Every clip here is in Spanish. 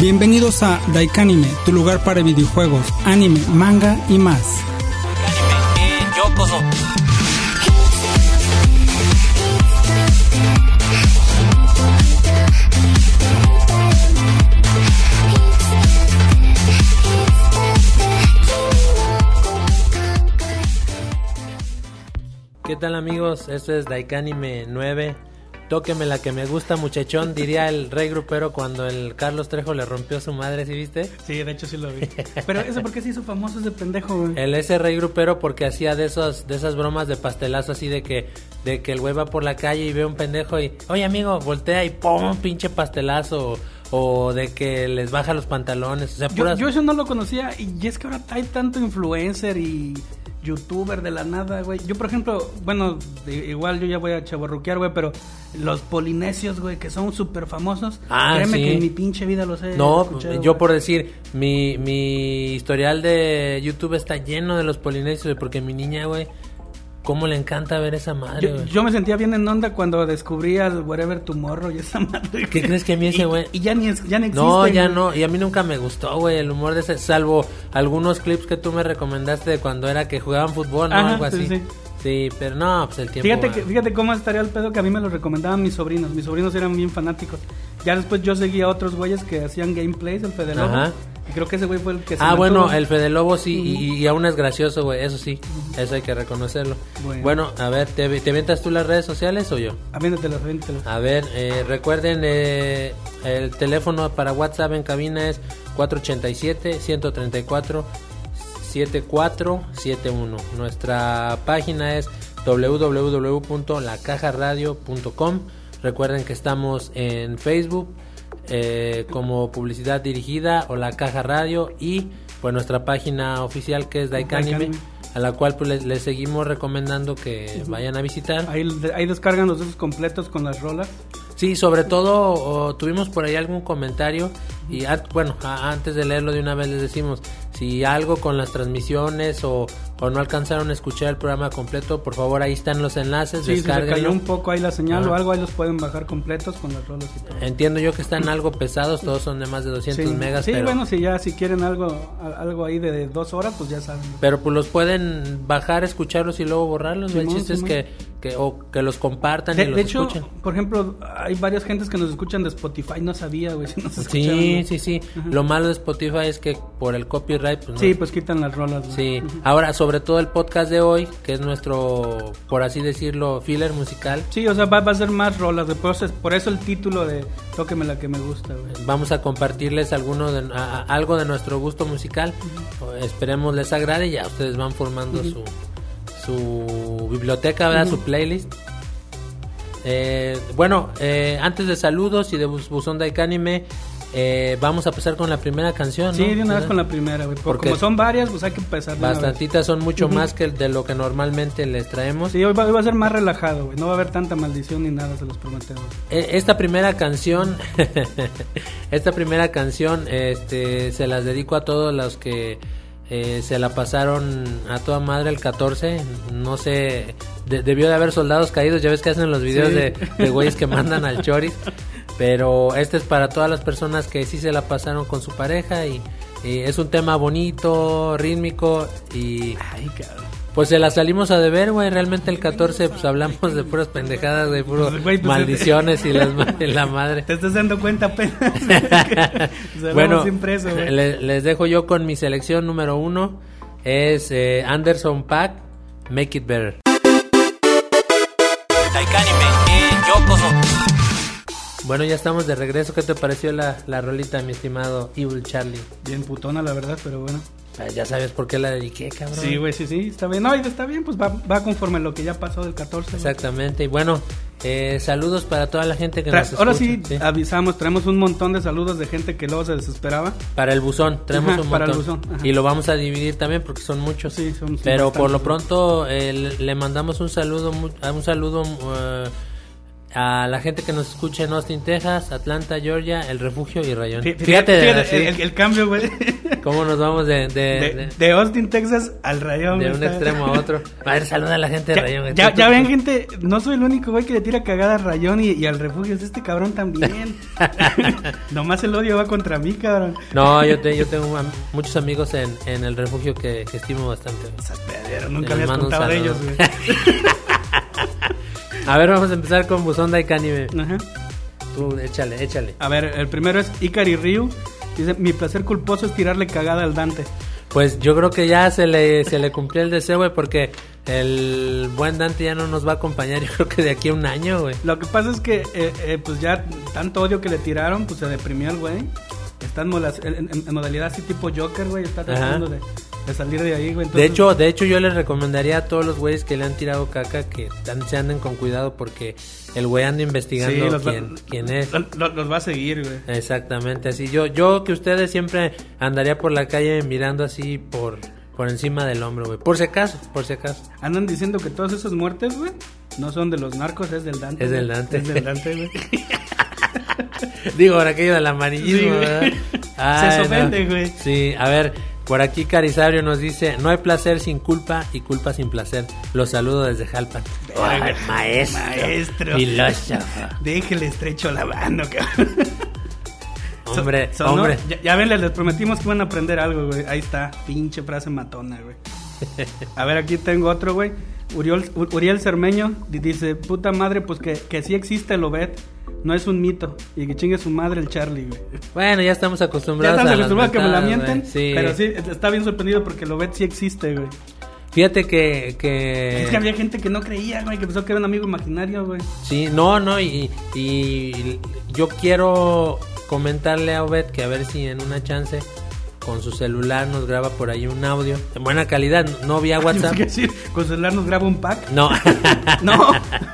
Bienvenidos a Daikanime, tu lugar para videojuegos, anime, manga y más. ¿Qué tal amigos? Esto es Daikanime 9 Tóqueme la que me gusta, muchachón, diría el rey grupero cuando el Carlos Trejo le rompió a su madre, ¿sí viste? Sí, de hecho sí lo vi. Pero eso porque se hizo famoso ese pendejo, güey. El ese rey grupero porque hacía de esos de esas bromas de pastelazo así de que de que el güey va por la calle y ve un pendejo y, "Oye, amigo, voltea y pum, pinche pastelazo." O, de que les baja los pantalones, o sea, yo, yo eso no lo conocía y es que ahora hay tanto influencer y youtuber de la nada, güey. Yo, por ejemplo, bueno, igual yo ya voy a chaborruquear, güey, pero los polinesios, güey, que son súper famosos. Ah, créeme que en mi pinche vida los he No, yo por decir, mi, mi historial de YouTube está lleno de los polinesios, porque mi niña, güey, cómo le encanta ver esa madre, yo, me sentía bien en onda cuando descubrí al Wherever Tomorrow y esa madre. ¿Qué crees que a mí ese güey? Y, ya, ni, ya no existe. No, ya no. Y a mí nunca me gustó, güey, el humor de ese. Salvo algunos clips que tú me recomendaste de cuando era que jugaban fútbol, ¿no? Algo así. Sí, sí. pero no, pues el tiempo. Fíjate, que, fíjate cómo estaría el pedo que a mí me lo recomendaban mis sobrinos. Mis sobrinos eran bien fanáticos. Ya después yo seguía a otros güeyes que hacían gameplays, el Fede Ajá. Y creo que ese güey fue el que se Ah, bueno, el Fede Lobo sí, y, aún es gracioso, güey, eso sí, eso hay que reconocerlo. Bueno, a ver, ¿te, ¿te avientas tú las redes sociales o yo? Aviéntatelas, aviéntatelas. A ver, eh, recuerden, eh, el teléfono para WhatsApp en cabina es 487-134-7471. Nuestra página es www.lacajaradio.com. Recuerden que estamos en Facebook eh, como publicidad dirigida o la caja radio y pues nuestra página oficial que es Daikanime a la cual pues les, seguimos recomendando que vayan a visitar. Ahí, ahí descargan los discos completos con las rolas. Sí, sobre todo tuvimos por ahí algún comentario y bueno, antes de leerlo de una vez les decimos, si algo con las transmisiones o, no alcanzaron a escuchar el programa completo, por favor ahí están los enlaces, sí, Si se cayó un poco ahí la señal o algo, ahí los pueden bajar completos con las rolas y todo. Entiendo yo que están algo pesados, todos son de más de 200 megas. Sí, bueno, si ya si quieren algo algo ahí de, dos horas, pues ya saben. Pero pues los pueden bajar, escucharlos y luego borrarlos. el chiste es que que, o que los compartan de, y los de hecho, por ejemplo, hay varias gentes que nos escuchan de Spotify, no sabía, güey, si nos Sí, sí, sí. Lo malo de Spotify es que por el copyright, pues, Sí, pues quitan las rolas. Sí. Ahora, sobre todo el podcast de hoy, que es nuestro, por así decirlo, filler musical. Sí, o sea, va, a ser más rolas, después por eso el título de Tóqueme la que me gusta, güey. Vamos a compartirles alguno de, algo de nuestro gusto musical. Esperemos les agrade y ya ustedes van formando su su biblioteca, ¿verdad? Su playlist. Eh, bueno, eh, antes de saludos y de Buzón Daikanime, eh, vamos a empezar con la primera canción. Sí, de una vez con la primera, Porque como son varias, pues hay que empezar. Bastantitas son mucho más que de lo que normalmente les traemos. Sí, hoy va, a ser más relajado, güey. No va a haber tanta maldición ni nada, se los prometemos. esta primera canción, esta primera canción, este, se las dedico a todos los que eh, se la pasaron a toda madre el 14. No sé, debió de haber soldados caídos. Ya ves que hacen los videos de, de güeyes que mandan al choris. Pero este es para todas las personas que sí se la pasaron con su pareja. Y, es un tema bonito, rítmico. Y. Ay, pues se la salimos a deber, güey. Realmente el 14, pues hablamos de puras pendejadas, de puras pues, pues, maldiciones y las, la madre. Te estás dando cuenta apenas. bueno, les dejo yo con mi selección número uno. Es eh, Anderson Pack, Make It Better. Bueno, ya estamos de regreso. ¿Qué te pareció la, la rolita, mi estimado Evil Charlie? Bien putona, la verdad, pero bueno. Ya sabes por qué la dediqué, cabrón. Sí, güey, sí, sí, está bien. No, está bien, pues va, va conforme lo que ya pasó del 14. Exactamente. Y bueno, eh, saludos para toda la gente que nos escucha. Ahora sí, avisamos, traemos un montón de saludos de gente que luego se desesperaba. Para el buzón, traemos un montón. Para el buzón. Y lo vamos a dividir también porque son muchos. Sí, son Pero por lo pronto eh, le mandamos un saludo, un saludo... Uh, a la gente que nos escucha en Austin, Texas, Atlanta, Georgia, El Refugio y Rayón. Fí- Fíjate, fíjate sí, el, el cambio, güey. cómo nos vamos de, de, De, de- de Austin, Texas al Rayón. de un extremo a otro. A ver, saluda a la gente de Rayón. ya, ya ven, gente, no soy el único güey que le tira cagada a Rayón y, y al refugio, es este cabrón también. Nomás el odio va contra mí, cabrón. No, yo, te- yo tengo muchos amigos en, en El Refugio que, que estimo bastante. Esas Nunca Les habías contado de ellos, güey. A ver, vamos a empezar con Buzón Daikani. Ajá. Tú, échale, échale. A ver, el primero es Ikari Ryu. Dice, mi placer culposo es tirarle cagada al Dante. Pues yo creo que ya se le, se le cumplió el deseo, güey, porque el buen Dante ya no nos va a acompañar, yo creo que de aquí a un año, güey. Lo que pasa es que, eh, eh, pues ya tanto odio que le tiraron, pues se deprimió el güey. Está en, mola- en- en- en modalidad así tipo Joker, güey. Está tratando de, de salir de ahí, güey. De hecho, de hecho yo les recomendaría a todos los güeyes que le han tirado caca que se anden con cuidado porque el güey anda investigando sí, los va- quién, quién es. lo- lo- los va a seguir, güey. Exactamente, así yo yo que ustedes siempre andaría por la calle mirando así por por encima del hombro, güey. Por si acaso, por si acaso. Andan diciendo que todas esas muertes, güey, no son de los narcos, es del Dante. Es del. Dante. Es del Dante, güey. Digo, por aquello del amarillismo, Sí. ¿verdad? Se no. güey. Sí, a ver, por aquí Carisabrio nos dice, no hay placer sin culpa y culpa sin placer. Los saludo desde Jalpan. Ay, maestro. Maestro. Filósofo. Déjele estrecho la mano, cabrón. Hombre, hombre. Ya, ya ven, les, les prometimos que iban a aprender algo, güey. Ahí está, pinche frase matona, güey. A ver, aquí tengo otro, güey. Uriol- Uriel Cermeño di- dice, puta madre, pues que, que sí existe el Obed. No es un mito. Y que chingue su madre el Charlie, güey. Bueno, ya estamos Ya acostumbrados estamos a las acostumbrados a que me la mienten. Sí. Pero sí, está bien sorprendido porque el Obed sí existe, güey. Fíjate que, que... Es que había gente que no creía, güey, que pensó que era un amigo imaginario, güey. Sí, no, no, y, y yo quiero comentarle a Obed que a ver si en una chance con su celular nos graba por ahí un audio en buena calidad, no vía WhatsApp. Es decir, con su celular nos graba un pack. No, No.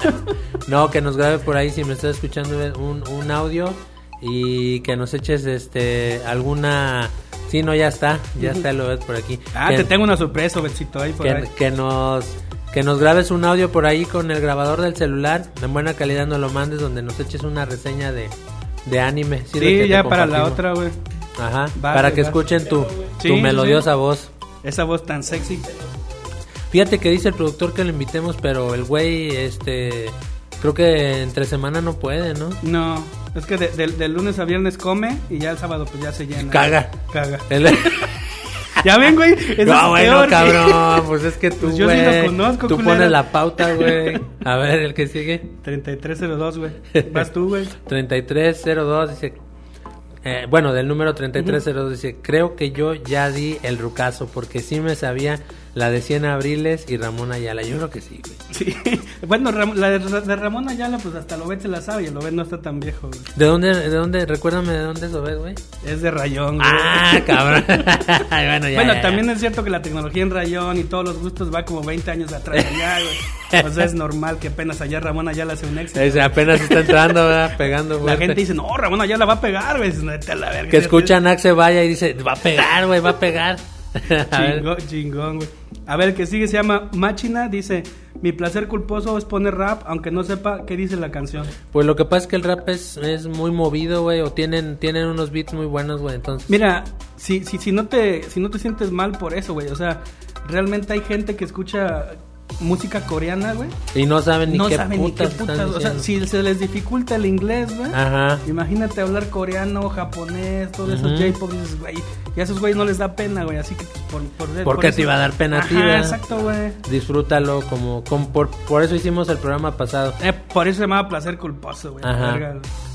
no, que nos grabe por ahí si me estás escuchando un, un audio y que nos eches este alguna... Sí, no, ya está, ya está el Obed por aquí. Ah, Que- te tengo una sorpresa, Obedcito, ahí por que, ahí. que nos que nos grabes un audio por ahí con el grabador del celular en buena calidad nos lo mandes donde nos eches una reseña de, de anime Sí, ya para la otra, güey. Ajá Va, para güey, que va. escuchen tu, Sí, tu melodiosa sí. voz Esa voz tan sexy. fíjate que dice el productor que lo invitemos pero el güey este creo que entre semana no puede no No, es que de, lunes a viernes come y ya el sábado pues ya se llena. Caga. Caga. El- Ya ven, güey. Eso no es bueno peor, cabrón pues es que tú Pues yo sí lo güey, conozco, tú culero. pones la pauta güey a ver el que sigue 3302, güey. Vas tú, güey. 3302 dice eh, bueno del número 3302 dice creo que yo ya di el rucazo porque sí me sabía la de 100 abriles y Ramón Ayala yo creo que sí güey. Sí. Bueno, Ram- la de, de Ramón Ayala, pues hasta Lobet se la sabe y el Lobet no está tan viejo, güey. de dónde de dónde recuérdame de dónde eso ves güey Es de rayón, güey. ah cabrón bueno ya, bueno, ya, ya. también es cierto que la tecnología en rayón y todos los gustos va como 20 años atrás allá, güey. O sea, es normal que apenas allá Ramón Ayala hace un éxito. Ese apenas está entrando ¿verdad? pegando La fuerte. gente dice, no, Ramón Ayala va a pegar, güey. Dices, "Neta, la verga". que escuchan Axe vaya y dice va a pegar güey va a pegar A. Chingón, chingón, güey. A ver, el que sigue se llama Machina. Dice: Mi placer culposo es poner rap, aunque no sepa qué dice la canción. Pues lo que pasa es que el rap es, es muy movido, güey, o tienen, tienen unos beats muy buenos, güey, entonces... Mira, si, si, si, no te, si no te sientes mal por eso, güey. O sea, realmente hay gente que escucha música coreana, güey. Y no saben ni No qué saben ni qué putas están putas. O sea, si se les dificulta el inglés, güey. Ajá. Imagínate hablar coreano, japonés, todos esos Ujú. J-pop, dices, güey. Y a esos güeyes no les da pena, güey. Así que, pues, por, por, ¿Por qué te iba a dar pena a ti, exacto, güey. Disfrútalo como, como por, por eso hicimos el programa pasado. Eh, por eso se llamaba placer culposo, güey. Ajá.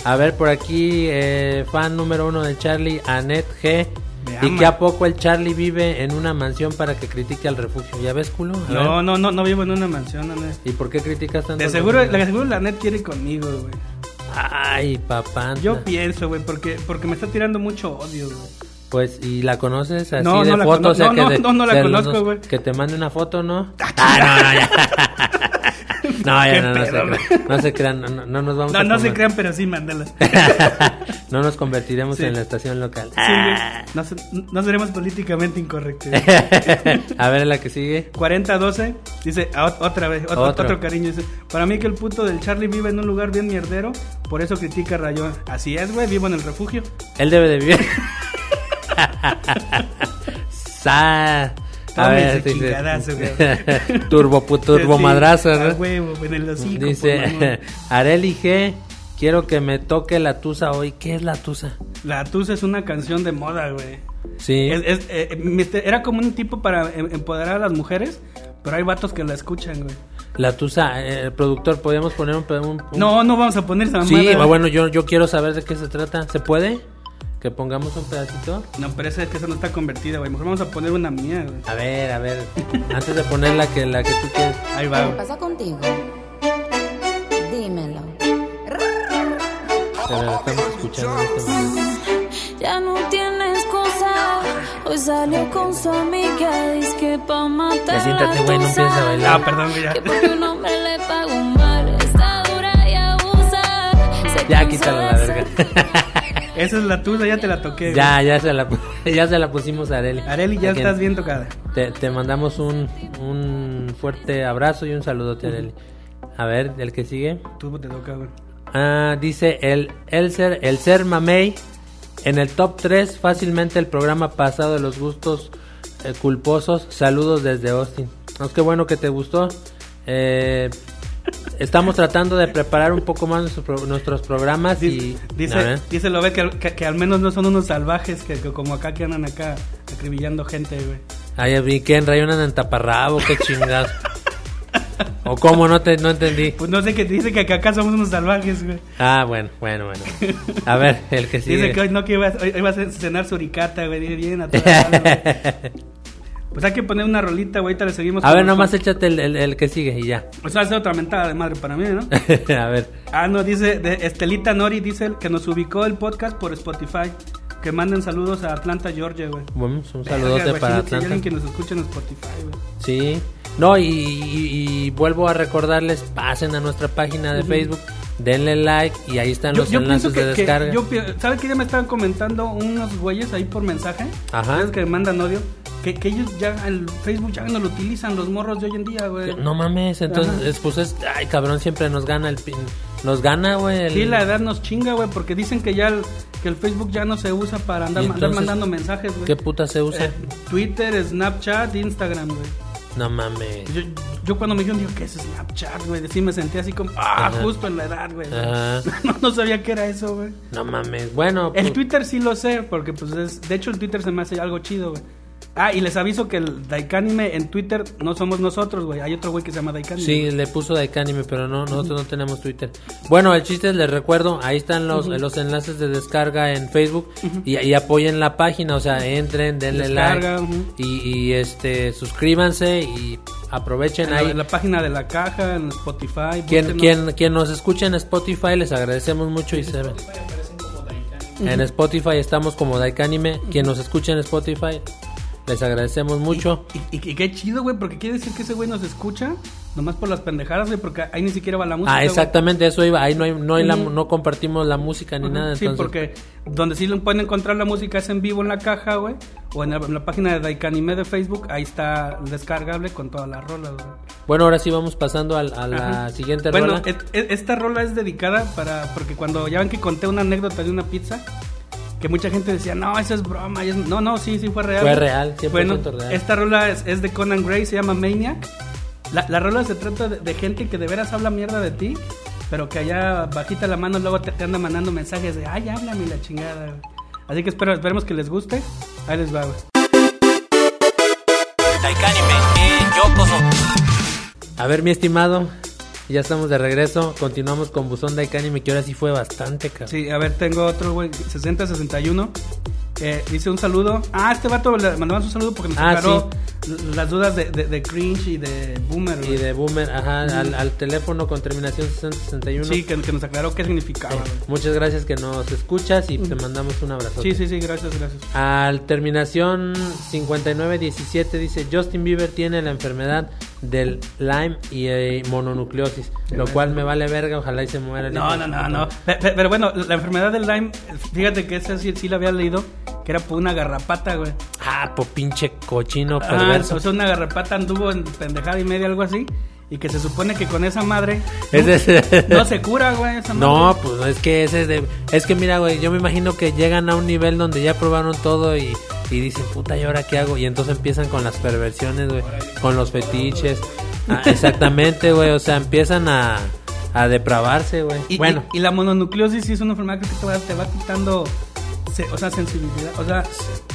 A ver, por aquí, eh, fan número uno de Charlie, Annette G. Y que a poco el Charlie vive en una mansión para que critique al refugio. ¿Ya ves, culo? A No, ver. no, no, no vivo en una mansión, no. ¿Y por qué criticas tanto? De seguro, de seguro la net quiere ir conmigo, güey. Ay, papá. Yo pienso, güey, porque, porque me está tirando mucho odio, güey. Pues, ¿y la conoces así No, de no la foto? o sea, no, que no, de- no, no la de conozco, güey. Que te mande una foto, ¿no? Ah, no, no, ya. No, ya no, no, se no se crean, no, no- no nos vamos No, a no se comer. crean, pero sí, mándalas. No nos convertiremos Sí. en la estación local. Sí, güey. no, se- no seremos políticamente incorrectos. A ver la que sigue. 4012 dice ah, ot- otra vez, otro, Otro. otro cariño. Dice: Para mí que el puto del Charlie vive en un lugar bien mierdero, por eso critica a Rayón. Así es, güey, vivo en el refugio. Él debe de vivir. Sa- A ver, chingadazo, güey. turbo, turbo Sí, madrazo, a ¿no? huevo, en el hocico, Dice. Areli G. Quiero que me toque la tusa hoy. ¿Qué es la tusa? La Tusa es una canción de moda, güey. Sí. Es- es- eh, era como un tipo para em- empoderar a las mujeres, pero hay vatos que la escuchan, güey. La tusa, eh, el productor, ¿podríamos poner un, un- un- No, no vamos a poner esa Sí, güey. bueno, yo, yo quiero saber de qué se trata. ¿Se puede? ¿Que pongamos un pedacito? No, pero esa es que esa no está convertida, güey. Mejor vamos a poner una mía, güey. A ver, a ver. Antes de poner la que, la que tú quieres. Ahí va, ¿Qué pasa contigo? Dímelo. Pero la estamos escuchando en este momento. Ya no tiene excusa. Hoy salió con su amiga. Dice que pa' matar. Ya siéntate, güey, no la tusa. empieces a bailar. Ah, perdón, ya. Que porque un hombre le paga un mal. Está dura y abusa. Se Ya cansó quítala la verga. Esa es la tuya, ya te la toqué. ya, ya se la, ya se la pusimos a Areli. Areli, ya estás bien tocada. Te, te mandamos un, un fuerte abrazo y un saludote, Areli. A ver, el que sigue. Tú te toca, güey. Ah, dice el, el ser, el ser mamey en el top 3 fácilmente el programa pasado de los gustos eh, culposos. Saludos desde Austin. No, bueno que te gustó. Eh, estamos tratando de preparar un poco más nuestro nuestros programas y Dice, a dice, lo ve que, que, que al menos no son unos salvajes que, que como acá que andan acá acribillando gente, güey. Ay, vi que en rayonan en taparrabo, qué chingados. o cómo no te no entendí. Pues no sé qué dice que acá somos unos salvajes, güey. Ah, bueno, bueno, bueno. A ver, el que sigue. Dice que hoy no que iba, hoy, hoy va a cenar suricata, güey. Dice, Bien, a toda madre, güey. Pues hay que poner una rolita, güey. Ahorita le seguimos. A ver, nomás échate el, el- el que sigue y ya. Pues va a ser otra mentada de madre para mí, ¿no? a ver. Ah, no, dice de Estelita Nori, dice que nos ubicó el podcast por Spotify. Que manden saludos a Atlanta, Georgia, güey. Bueno, un saludote para hay alguien Atlanta. que nos escuche en Spotify, güey. Sí. No, y, y- y vuelvo a recordarles, pasen a nuestra página de Facebook, denle like y ahí están los enlaces de descarga. ¿Sabes que ya me estaban comentando unos güeyes ahí por mensaje? Ajá. ¿Sabes que mandan odio? Que, que ellos ya, el Facebook ya no lo utilizan los morros de hoy en día, güey. No mames, entonces, Ajá. pues es, ay cabrón, siempre nos gana el pin, nos gana, güey. el- Sí, la edad nos chinga, güey, porque dicen que ya el, que el Facebook ya no se usa para andar, ¿Y andar entonces mandando mensajes, güey. ¿Qué puta se usa? Eh, Twitter, Snapchat, Instagram, güey. No mames. Yo, yo cuando me dijeron, digo, ¿qué es Snapchat, güey? Sí me sentí así como, ah, Ajá. justo en la edad, güey. No, no sabía qué era eso, güey. No mames. Bueno, El pues, Twitter sí lo sé, porque pues es, de hecho el Twitter se me hace algo chido, güey. Ah, y les aviso que el Daikanime en Twitter no somos nosotros, güey. Hay otro güey que se llama Daikanime. Sí, le puso Daikanime, pero no, nosotros no tenemos Twitter. Bueno, el chiste es, les recuerdo, ahí están los, los enlaces de descarga en Facebook y, y apoyen la página, o sea, entren, denle Descarga, like ujú. y, y, este suscríbanse y aprovechen En la, ahí. en la página de la caja, en Spotify. Quien, quien, quien nos escuche en Spotify, les agradecemos mucho y se En Spotify estamos como Daikanime. Quien nos escuche en Spotify, les agradecemos mucho. Y, y- y qué chido, güey, porque quiere decir que ese güey nos escucha nomás por las pendejadas, güey, porque ahí ni siquiera va la música. Ah, güey. exactamente, eso iba. Ahí no hay, no hay la- no compartimos la música ni Ajá, nada. Sí, entonces- porque donde sí lo pueden encontrar la música es en vivo en la caja, güey. O en la, en la página de Daikanime de Facebook, ahí está descargable con todas las rolas, güey. Bueno, ahora sí vamos pasando al- a, la Ajá. siguiente bueno, rola. et- et- esta rola es dedicada para. Porque cuando ya ven que conté una anécdota de una pizza, que mucha gente decía, no, eso es broma. y es-". No, no, sí, sí fue real. Fue real, 100% Bueno, real. esta rola es, es de Conan Gray, se llama Maniac. La, la rola se trata de, de gente que de veras habla mierda de ti, pero que allá bajita la mano luego te, te anda mandando mensajes de, ay, háblame la chingada. güey". Así que espero, esperemos que les guste. Ahí les va. A ver, mi estimado, ya estamos de regreso. Continuamos con Buzón Daikanime, que ahora sí fue bastante, cabrón. Sí, a ver, tengo otro, güey, 6061. Eh, dice un saludo. Ah, este vato le mandamos un saludo porque nos Ah, aclaró las dudas de, de, de cringe y de boomer. Y güey. de Boomer, ajá, al, al teléfono con terminación 6061. Sí, que, que nos aclaró qué significaba. güey. Muchas gracias que nos escuchas y te mandamos un abrazo. Sí, sí, sí, gracias, gracias. Al terminación 5917 dice Justin Bieber tiene la enfermedad del Lyme y eh, mononucleosis, lo cual me vale verga, ojalá y se muera. el No, no, no, no. Pe- pe- Pero, bueno, la enfermedad del Lyme, fíjate que esa sí, sí la había leído, que era por una garrapata, güey. Ah, po pinche cochino Ah, perverso. o sea, una garrapata anduvo en pendejada y media, algo así. Y que se supone que con esa madre Es no se cura, güey. Esa No, madre. pues es que ese es de... Es que mira, güey, yo me imagino que llegan a un nivel donde ya probaron todo y, y dicen, puta, ¿y ahora qué hago? Y entonces empiezan con las perversiones, güey, con los fetiches. Ah, exactamente, güey, o sea, empiezan a, a depravarse, güey. Y, bueno, y, y la mononucleosis sí es una enfermedad que te va, te va quitando, se- o sea, sensibilidad. O sea,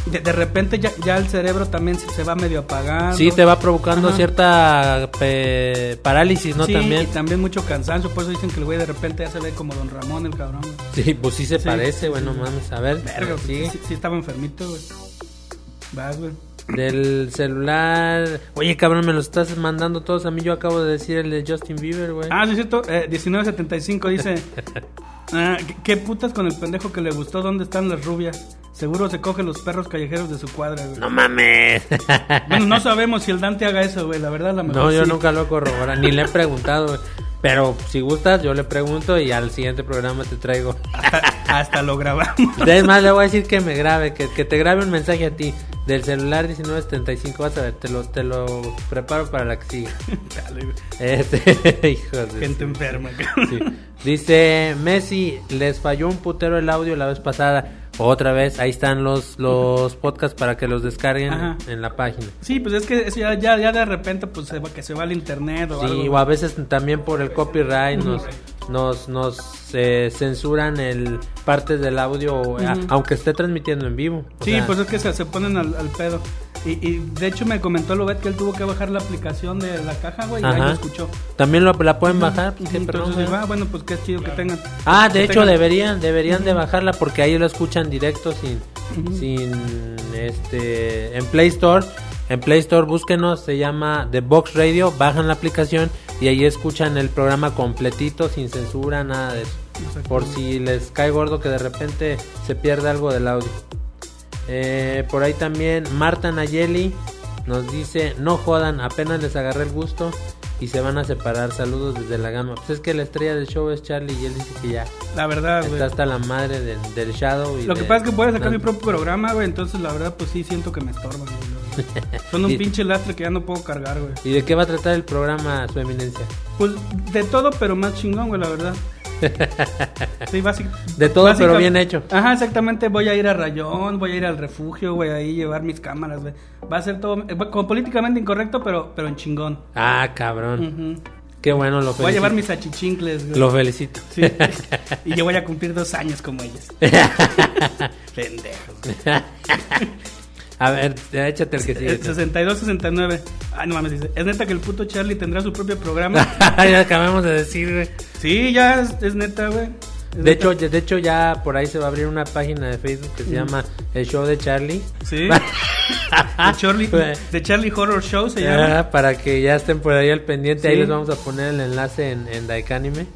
de, de repente ya, ya el cerebro también se, se va medio apagando. sí te va provocando Ajá. cierta pe- parálisis, ¿no? Sí, También. y también mucho cansancio. Por eso dicen que el güey de repente ya se ve como Don Ramón, el cabrón. Sí, pues sí se Sí, parece, güey, sí. no mames. A ver, Verga, sigue. sí, sí estaba enfermito, güey. Vas, güey. Del celular. Oye, cabrón, me los estás mandando todos a mí. Yo acabo de decir el de Justin Bieber, güey. Ah, sí, es cierto. Eh, 1975 dice: ah, ¿qué, qué putas con el pendejo que le gustó? ¿Dónde están las rubias? Seguro se coge los perros callejeros de su cuadra, güey. No mames. Bueno, no sabemos si el Dante haga eso, güey. La verdad, la mejor. No, yo sí. nunca lo he corroborado, ni le he preguntado, güey. Pero si gustas, yo le pregunto y al siguiente programa te traigo. Hasta, hasta lo grabamos. Es más, le voy a decir que me grabe, que, que te grabe un mensaje a ti del celular 1975. Vas a ver, te lo, te lo preparo para la que sigue. Dale, güey. Este, hijos de Gente enferma, cabrón. Sí. Dice Messi, les falló un putero el audio la vez pasada. Otra vez, ahí están los, los podcasts para que los descarguen Ajá. en la página. Sí, pues es que eso ya, ya, ya de repente pues se va, que se va al internet o algo. Sí, o a veces también por el copyright nos nos, nos eh, censuran el partes del audio a- aunque esté transmitiendo en vivo. Sí, sea, pues es que se, se ponen al, al pedo. Y, y de hecho me comentó Lobet que él tuvo que bajar la aplicación de la caja, güey, y ahí lo escuchó. también lo, la pueden bajar. qué Entonces güey. ah, bueno, pues qué chido que tengan. Ah, de hecho tengan- deberían deberían de bajarla porque ahí lo escuchan directo sin sin este en Play Store. En Play Store búsquenos, se llama The Box Radio, bajan la aplicación y ahí escuchan el programa completito sin censura, nada de eso. Por si les cae gordo que de repente se pierde algo del audio. Eh, por ahí también Marta Nayeli nos dice, no jodan, apenas les agarré el gusto y se van a separar. Saludos desde la gama. Pues es que la estrella del show es Charlie y él dice que ya La verdad, está hasta la madre del, del Shadow. Y Lo que de- pasa es que puede sacar no- mi propio programa, güey, entonces la verdad pues sí siento que me estorban. Son un Y- pinche lastre que ya no puedo cargar, güey. ¿Y de qué va a tratar el programa, su eminencia? Pues de todo, pero más chingón, güey, la verdad. Sí, De todo, pero bien hecho. Ajá, exactamente. Voy a ir a Rayón, voy a ir al refugio, güey, ahí llevar mis cámaras, güey. Va a ser todo eh, como políticamente incorrecto, pero, pero en chingón. Ah, cabrón. Qué bueno, lo felicito. Voy a llevar mis achichincles, güey. Lo felicito. Sí. y yo voy a cumplir dos años como ellos. Pendejos. A ver, échate el que sigue. Eh, 62, 69. Ay, no mames, dice. Es neta que el puto Charlie tendrá su propio programa. ya acabamos de decir, güey. sí, ya es, es neta, güey. De hecho, de hecho ya por ahí se va a abrir una página de Facebook que se llama El Show de Charlie. Sí. De Charlie, de Charlie Horror Show se llama. Ah, para que ya estén por ahí al pendiente, ahí les vamos a poner el enlace en, en Daikanime.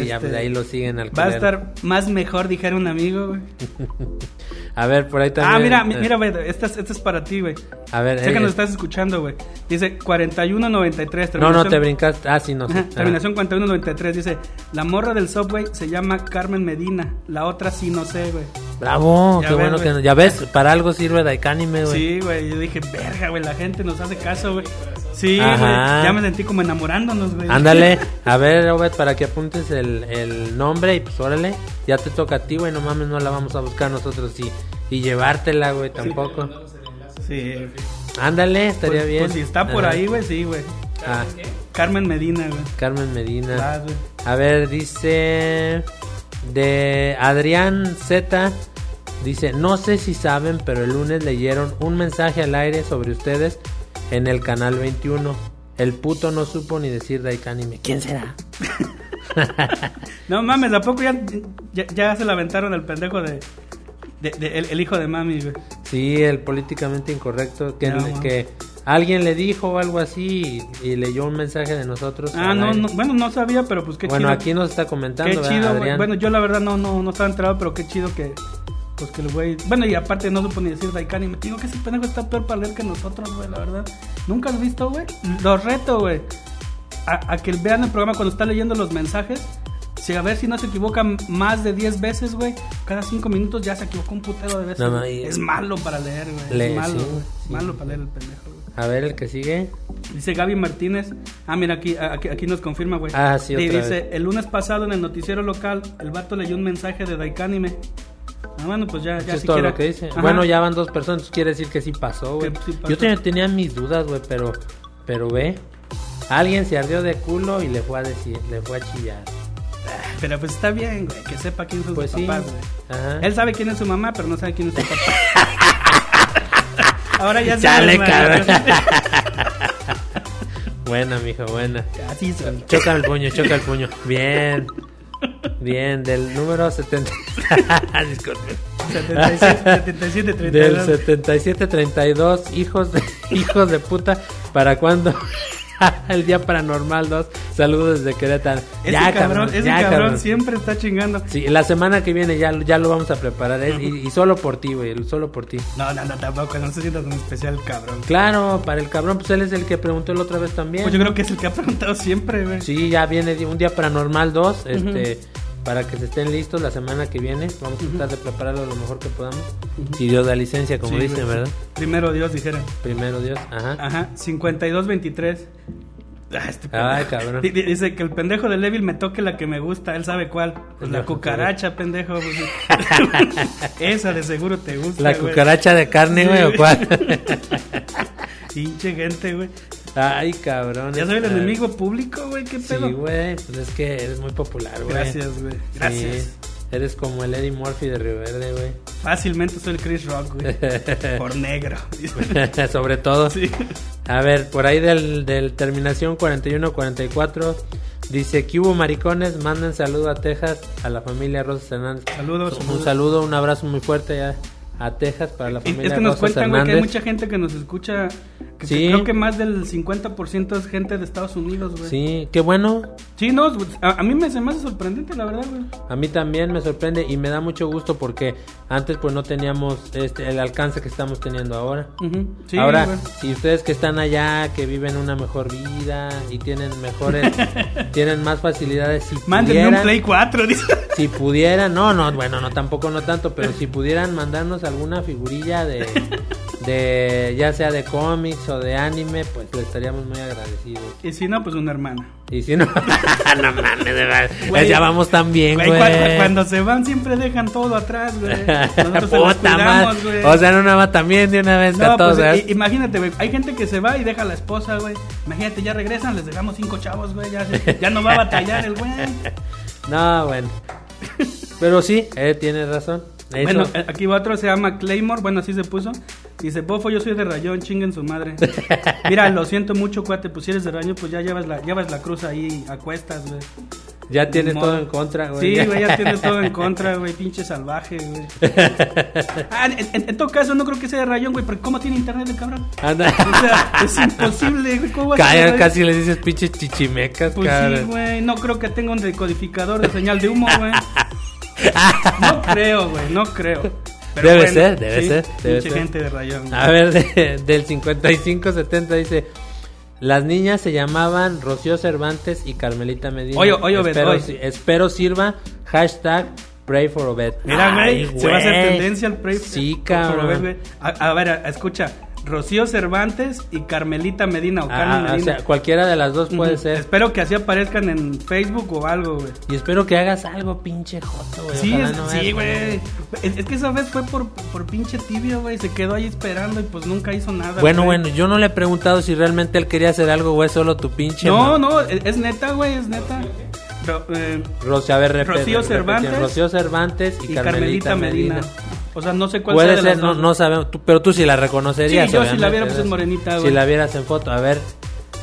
Y ya Este, pues, ahí lo siguen al Va a estar más mejor, dijera un amigo, güey. A ver, por ahí también. Ah, mira, mi- eh, mira, güey, esta, es- esta es para ti, güey. A ver, Sé eh, que nos eh, estás escuchando, güey. Dice 4193. No, no, te brincaste. Ah, sí, no sé. Terminación 4193. Dice: La morra del subway se llama Carmen Medina. La otra sí, no sé, güey. Bravo, Ya qué ves, bueno güey. que Ya ves, para algo sirve Daikanime, güey. Sí, güey. Yo dije: Verga, güey, la gente nos hace caso, güey. Sí, güey. Ya me sentí como enamorándonos, güey. Ándale, a ver, Robert, para que apuntes el, el nombre y pues órale, ya te toca a ti, güey, no mames, no la vamos a buscar nosotros y, y llevártela, güey, tampoco. Sí. Ándale, estaría Pues- bien. Pues si está por Ajá. ahí, güey, sí, güey. Ah, Carmen Medina, güey. Carmen Medina. Güey. A ver, dice de Adrián Z. Dice, no sé si saben, pero el lunes leyeron un mensaje al aire sobre ustedes en el canal 21. El puto no supo ni decir Daikanime. ¿Quién será? No mames, ¿a poco ya, ya, ya se la aventaron al pendejo de. de- de- el, el hijo de mami, güey? Sí, el políticamente incorrecto. Que, No, man. que alguien le dijo o algo así y, y leyó un mensaje de nosotros. Ah, no, no, bueno, no sabía, pero pues qué bueno, chido. aquí nos está comentando, Qué ¿verdad, chido. Adrián? Bueno, yo la verdad no, no, no estaba enterado, pero qué chido que, pues que el güey. Bueno, y aparte no supo ni decir Daikani. Me digo que ese pendejo está peor para leer que nosotros, güey, la verdad. ¿Nunca has visto, güey? Los reto, güey. A, a que vean el programa cuando está leyendo los mensajes. Si a ver si no se equivoca más de 10 veces, güey. Cada 5 minutos ya se equivocó un putero de veces. No, no, es malo para leer, güey. Es malo, sí, sí. Malo para leer el pendejo, güey. A ver, el que sigue. Dice Gaby Martínez. Ah, mira, aquí, aquí, aquí nos confirma, güey. Ah, sí, Y otra dice, vez. el lunes pasado en el noticiero local, el vato leyó un mensaje de Daikanime. Ah, bueno, pues ya, ya es todo lo que dice. Ajá. Bueno, ya van dos personas, quiere decir que sí pasó, güey. Sí. Yo tenía, tenía mis dudas, güey, pero, pero ve. Alguien se ardió de culo y le fue a decir, le fue a chillar. Pero pues está bien, güey, que sepa quién son Pues sus sí. papás, güey. Ajá. Él sabe quién es su mamá, pero no sabe quién es su papá. Ahora ya Chale, cabrón. buena, mijo, buena. Así son. Choca el puño, choca el puño. Bien. Bien, del número 70. Disculpe. 77, 77, 32. Del 7732, hijos de, hijos de puta. ¿Para cuándo? El día paranormal 2. Saludos desde Querétaro. Ese cabrón, ese ya, cabrón, siempre está chingando. Sí, la semana que viene ya, ya lo vamos a preparar. ¿eh? Y, y solo por ti, güey. Solo por ti. No, no, no, tampoco, no se sienta tan especial, cabrón. Claro, para el cabrón, pues él es el que preguntó la otra vez también. Pues yo creo que es el que ha preguntado siempre, güey. Sí, ya viene un día paranormal 2. Este. Para que se estén listos la semana que viene. Vamos a tratar de prepararlo lo mejor que podamos. Si Dios da licencia, como Sí, dicen. ¿verdad? Primero Dios, dijera. Primero Dios. Ajá. Ajá, 52-23. Ah, este Ay, cabrón. Di- di- Dice que el pendejo de Levil me toque la que me gusta. Él sabe cuál. Pues la La cucaracha, pendejo. pues. Esa de seguro te gusta. La güey. cucaracha de carne, Sí, güey, o cuál. Pinche gente, güey. Ay, cabrón. Ya soy el enemigo público, güey. ¿Qué pedo? Sí, güey. Pues es que eres muy popular, güey. Gracias, güey. Gracias. Sí, Eres como el Eddie Murphy de Río Verde, güey. Fácilmente soy el Chris Rock, güey. Por negro. Sobre todo. Sí. A ver, por ahí del, del terminación 41-44 dice que hubo maricones, manden saludo a Texas, a la familia Rosas Hernández. Saludos, Un saludos. saludo, un abrazo muy fuerte a, a Texas para la familia es que nos Rosas cuentan, güey, que hay Hernández. mucha gente que nos escucha. Que Sí. Creo que más del 50% es gente de Estados Unidos, güey. Sí, qué bueno. Sí, no, a, a mí me se me hace sorprendente, la verdad, güey. A mí también me sorprende y me da mucho gusto porque antes pues no teníamos este el alcance que estamos teniendo ahora. Sí, ahora, güey. si ustedes que están allá, que viven una mejor vida y tienen mejores, tienen más facilidades, si Mándenme un Play 4, dice. si pudieran, no, no, bueno, no, tampoco no tanto, pero si pudieran mandarnos alguna figurilla de, de ya sea de cómics o de anime, pues le estaríamos muy agradecidos. Y si no, pues una hermana. Y si no, no mames, de verdad, Güey, ya vamos tan bien, Güey, güey. cu- cuando se van siempre dejan todo atrás, güey. Nosotros Puta cuidamos, madre. güey. O sea, no nada más también de una vez a No, todos. pues, imagínate, güey. Hay gente que se va y deja a la esposa, güey. Imagínate, ya regresan, les dejamos cinco chavos, güey. Ya, ya no va a batallar el güey. No, bueno. Pero sí, eh, tienes razón. Bueno, eh, aquí va otro, se llama Claymore. Bueno, así se puso. Dice, Bofo, yo soy de rayón, chinguen su madre. Mira, lo siento mucho, cuate. Pues si eres de rayón, pues ya llevas la, llevas la cruz ahí a cuestas, güey. ya tienes Ni todo en contra, güey. Sí, güey, ya tienes todo en contra, güey. Pinche salvaje, güey. Ah, en, en- en todo caso, no creo que sea de rayón, güey. Porque ¿cómo tiene internet el cabrón? Anda. O sea, es imposible, güey. Casi le dices pinches chichimecas, Pues cara. sí, güey. No creo que tenga un decodificador de señal de humo, güey. No creo, güey. No creo. Pero Debe bueno, ser, debe sí, ser, debe pinche ser. gente de rayón. güey. A ver, de- del 5570 dice... Las niñas se llamaban Rocío Cervantes y Carmelita Medina. Oye, oye, Obed, espero, oye. espero sirva hashtag pray for Obed. Mira, güey, se va a hacer tendencia el pre. Sí, güey. A, a ver, escucha. Rocío Cervantes y Carmelita Medina o Ah, Carmen o Medina. sea, cualquiera de las dos puede ser. Espero que así aparezcan en Facebook o algo, güey. Y espero que hagas algo, pinche joto, güey. Sí, Ojalá es- no sí, güey. Es, es que esa vez fue por, por pinche tibio, güey. Se quedó ahí esperando y pues nunca hizo nada. Bueno, güey. bueno, yo no le he preguntado si realmente él quería hacer algo, güey, solo tu pinche. No, no, es, es neta, güey, es neta. Ro- eh, Rocío, a ver, repite, Rocío repite. Cervantes Rocío Cervantes y, y Carmelita, Medina. O sea, no sé cuál Puede sea ser, no, no sabemos, tú- pero tú sí la reconocerías. Sí, yo si la viera, pues, es morenita, Si güey. la vieras en foto, a ver,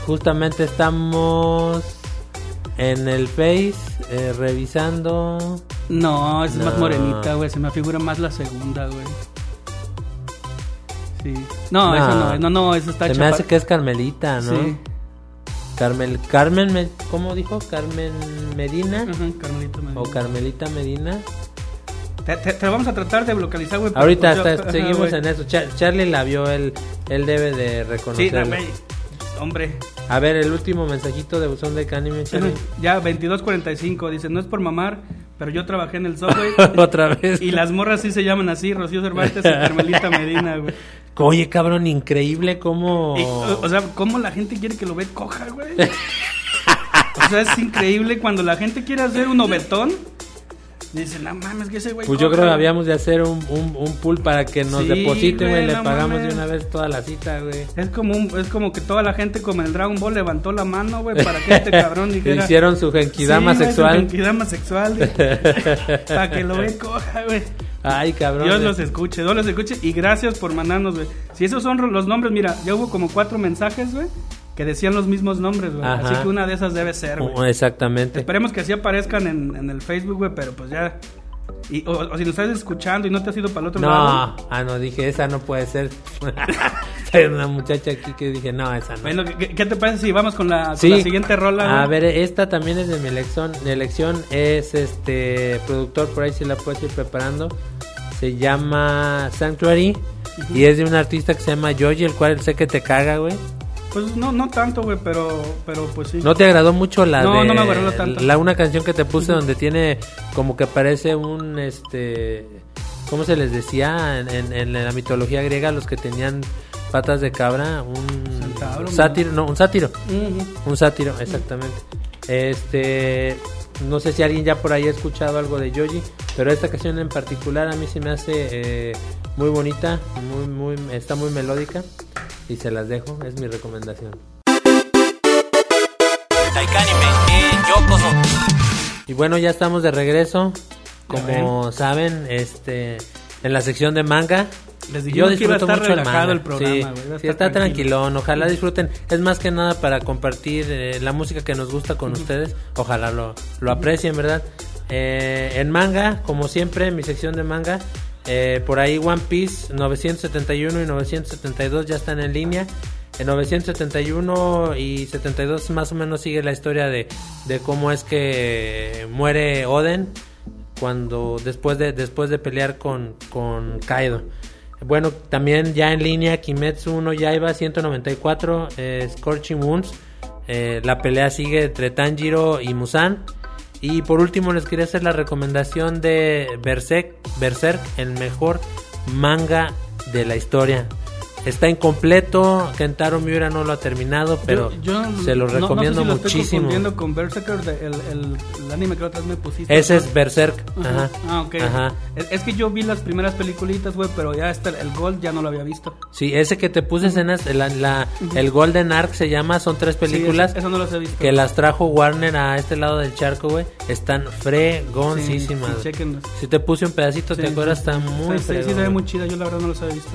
justamente estamos en el Face eh, revisando. No, esa es más morenita, güey. Se me figura más la segunda, güey. Sí. No, No. esa no, no, no, esa está Se me hace que es Carmelita, ¿no? Sí. Carmel, Carmen, Me- ¿cómo dijo? Carmen Medina Ajá, Carmelita Medina. o Carmelita Medina. Te, te- te lo vamos a tratar de localizar, güey. Ahorita pues yo- seguimos en eso. Char- Charlie la vio, él, él debe de Sí, reconocerlo. no, güey. Hombre. A ver, el último mensajito de buzón de Canime, Charlie. Ya, 22.45. Dice, no es por mamar, pero yo trabajé en el subway. Otra vez. y las morras sí se llaman así, Rocío Cervantes y Carmelita Medina, güey. Oye, cabrón, increíble cómo... Y, o, o sea, ¿cómo la gente quiere que lo ve coja, güey? O sea, es increíble cuando la gente quiere hacer un obetón. Dice, no mames, que ese güey. Pues yo creo que güey". habíamos de hacer un, un, un pool para que nos Sí, depositen, güey. Le no pagamos mames. de una vez toda la cita, güey. Es como, un- es como que toda la gente, como en el Dragon Ball, levantó la mano, güey, para que este cabrón dijera. Hicieron su genkidama Sí, güey, su sexual. genkidama sexual. para que lo ve coja, güey. Ay, cabrón. Dios los escuche, Dios los escuche y gracias por mandarnos, güey. Si esos son los nombres, mira, ya hubo como cuatro mensajes, güey, que decían los mismos nombres, güey. Así que una de esas debe ser, Oh, güey. Exactamente. Esperemos que así aparezcan en, en el Facebook, güey, pero pues ya. Y, o, o si nos estás escuchando y no te has ido para el otro No, lado. ah, no, dije, esa no puede ser. Hay una muchacha aquí que dije, no, esa no. Bueno, ¿qué, qué te parece si vamos con la, con Sí. la siguiente rola? A ver, esta también es de mi elección. Mi elección es este productor, por ahí si la puedes ir preparando. Se llama Sanctuary y es de un artista que se llama Yoji, el cual sé que te caga, güey. Pues no, no tanto, güey, pero, pero pues sí. ¿No te agradó mucho la No, de no me agradó tanto. la una canción que te puse donde tiene como que parece un este ¿cómo se les decía en, en- en la mitología griega los que tenían patas de cabra? Un sátiro, no, un sátiro. Un sátiro, exactamente. Este, no sé si alguien ya por ahí ha escuchado algo de Yoji, pero esta canción en particular a mí se me hace eh, muy bonita, muy, muy, está muy melódica y se las dejo, es mi recomendación. Y bueno, ya estamos de regreso, como saben, este, en la sección de manga. Les que iba a estar mucho el relajado manga. el programa, Sí, sí, está tranquilo. tranquilón. Ojalá disfruten. Es más que nada para compartir eh, la música que nos gusta con ustedes. Ojalá lo, lo aprecien, ¿verdad? Eh, en manga, como siempre, en mi sección de manga, eh, por ahí One Piece 971 y 972 ya están en línea. En 971 y 72 más o menos sigue la historia de, de cómo es que muere Oden cuando después de después de pelear con, con Kaido. Bueno, también ya en línea Kimetsu no Yaiba 194 eh, Scorching Wounds. Eh, la pelea sigue entre Tanjiro y Musan. Y por último les quería hacer la recomendación de Berserk, Berserk, el mejor manga de la historia. Está incompleto, Kentaro Miura no lo ha terminado, pero Yo- yo se lo no- no sé recomiendo si lo estoy muchísimo. confundiendo con Berserker, de- el, el, el anime que otra vez me pusiste. Ese es Berserk. Ajá. Ajá. Ah, ok. Ajá. Es, es que yo vi las primeras peliculitas, güey, pero ya hasta el Gold ya no lo había visto. Sí, ese que te puse escenas, la, la- el Golden Arc se llama, son tres películas Sí, eso, eso no los he visto. que las trajo Warner a este lado del charco, güey. Están fregoncísimas. Sí, si te puse un pedacito, ¿te acuerdas? Está muy Sí, sí, se ve muy chida. Yo la verdad no los había visto.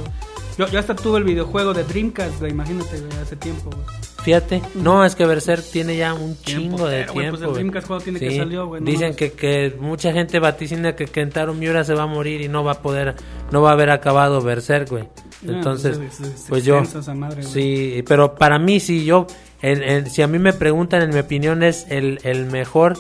Yo, yo hasta tuve el videojuego de Dreamcast, güey, imagínate, güey, hace tiempo, güey. Fíjate, no, es que Berserk tiene ya un chingo de tiempo. pues el. Dreamcast juego tiene que salió, güey, no Dicen que, que mucha gente vaticina que Kentaro Miura se va a morir y no va a poder, no va a haber acabado Berserk, güey. Ah, Entonces, pues, es- es pues yo, madre, sí, pero para mí sí, yo, el- el- si a mí me preguntan, en mi opinión es el, el mejor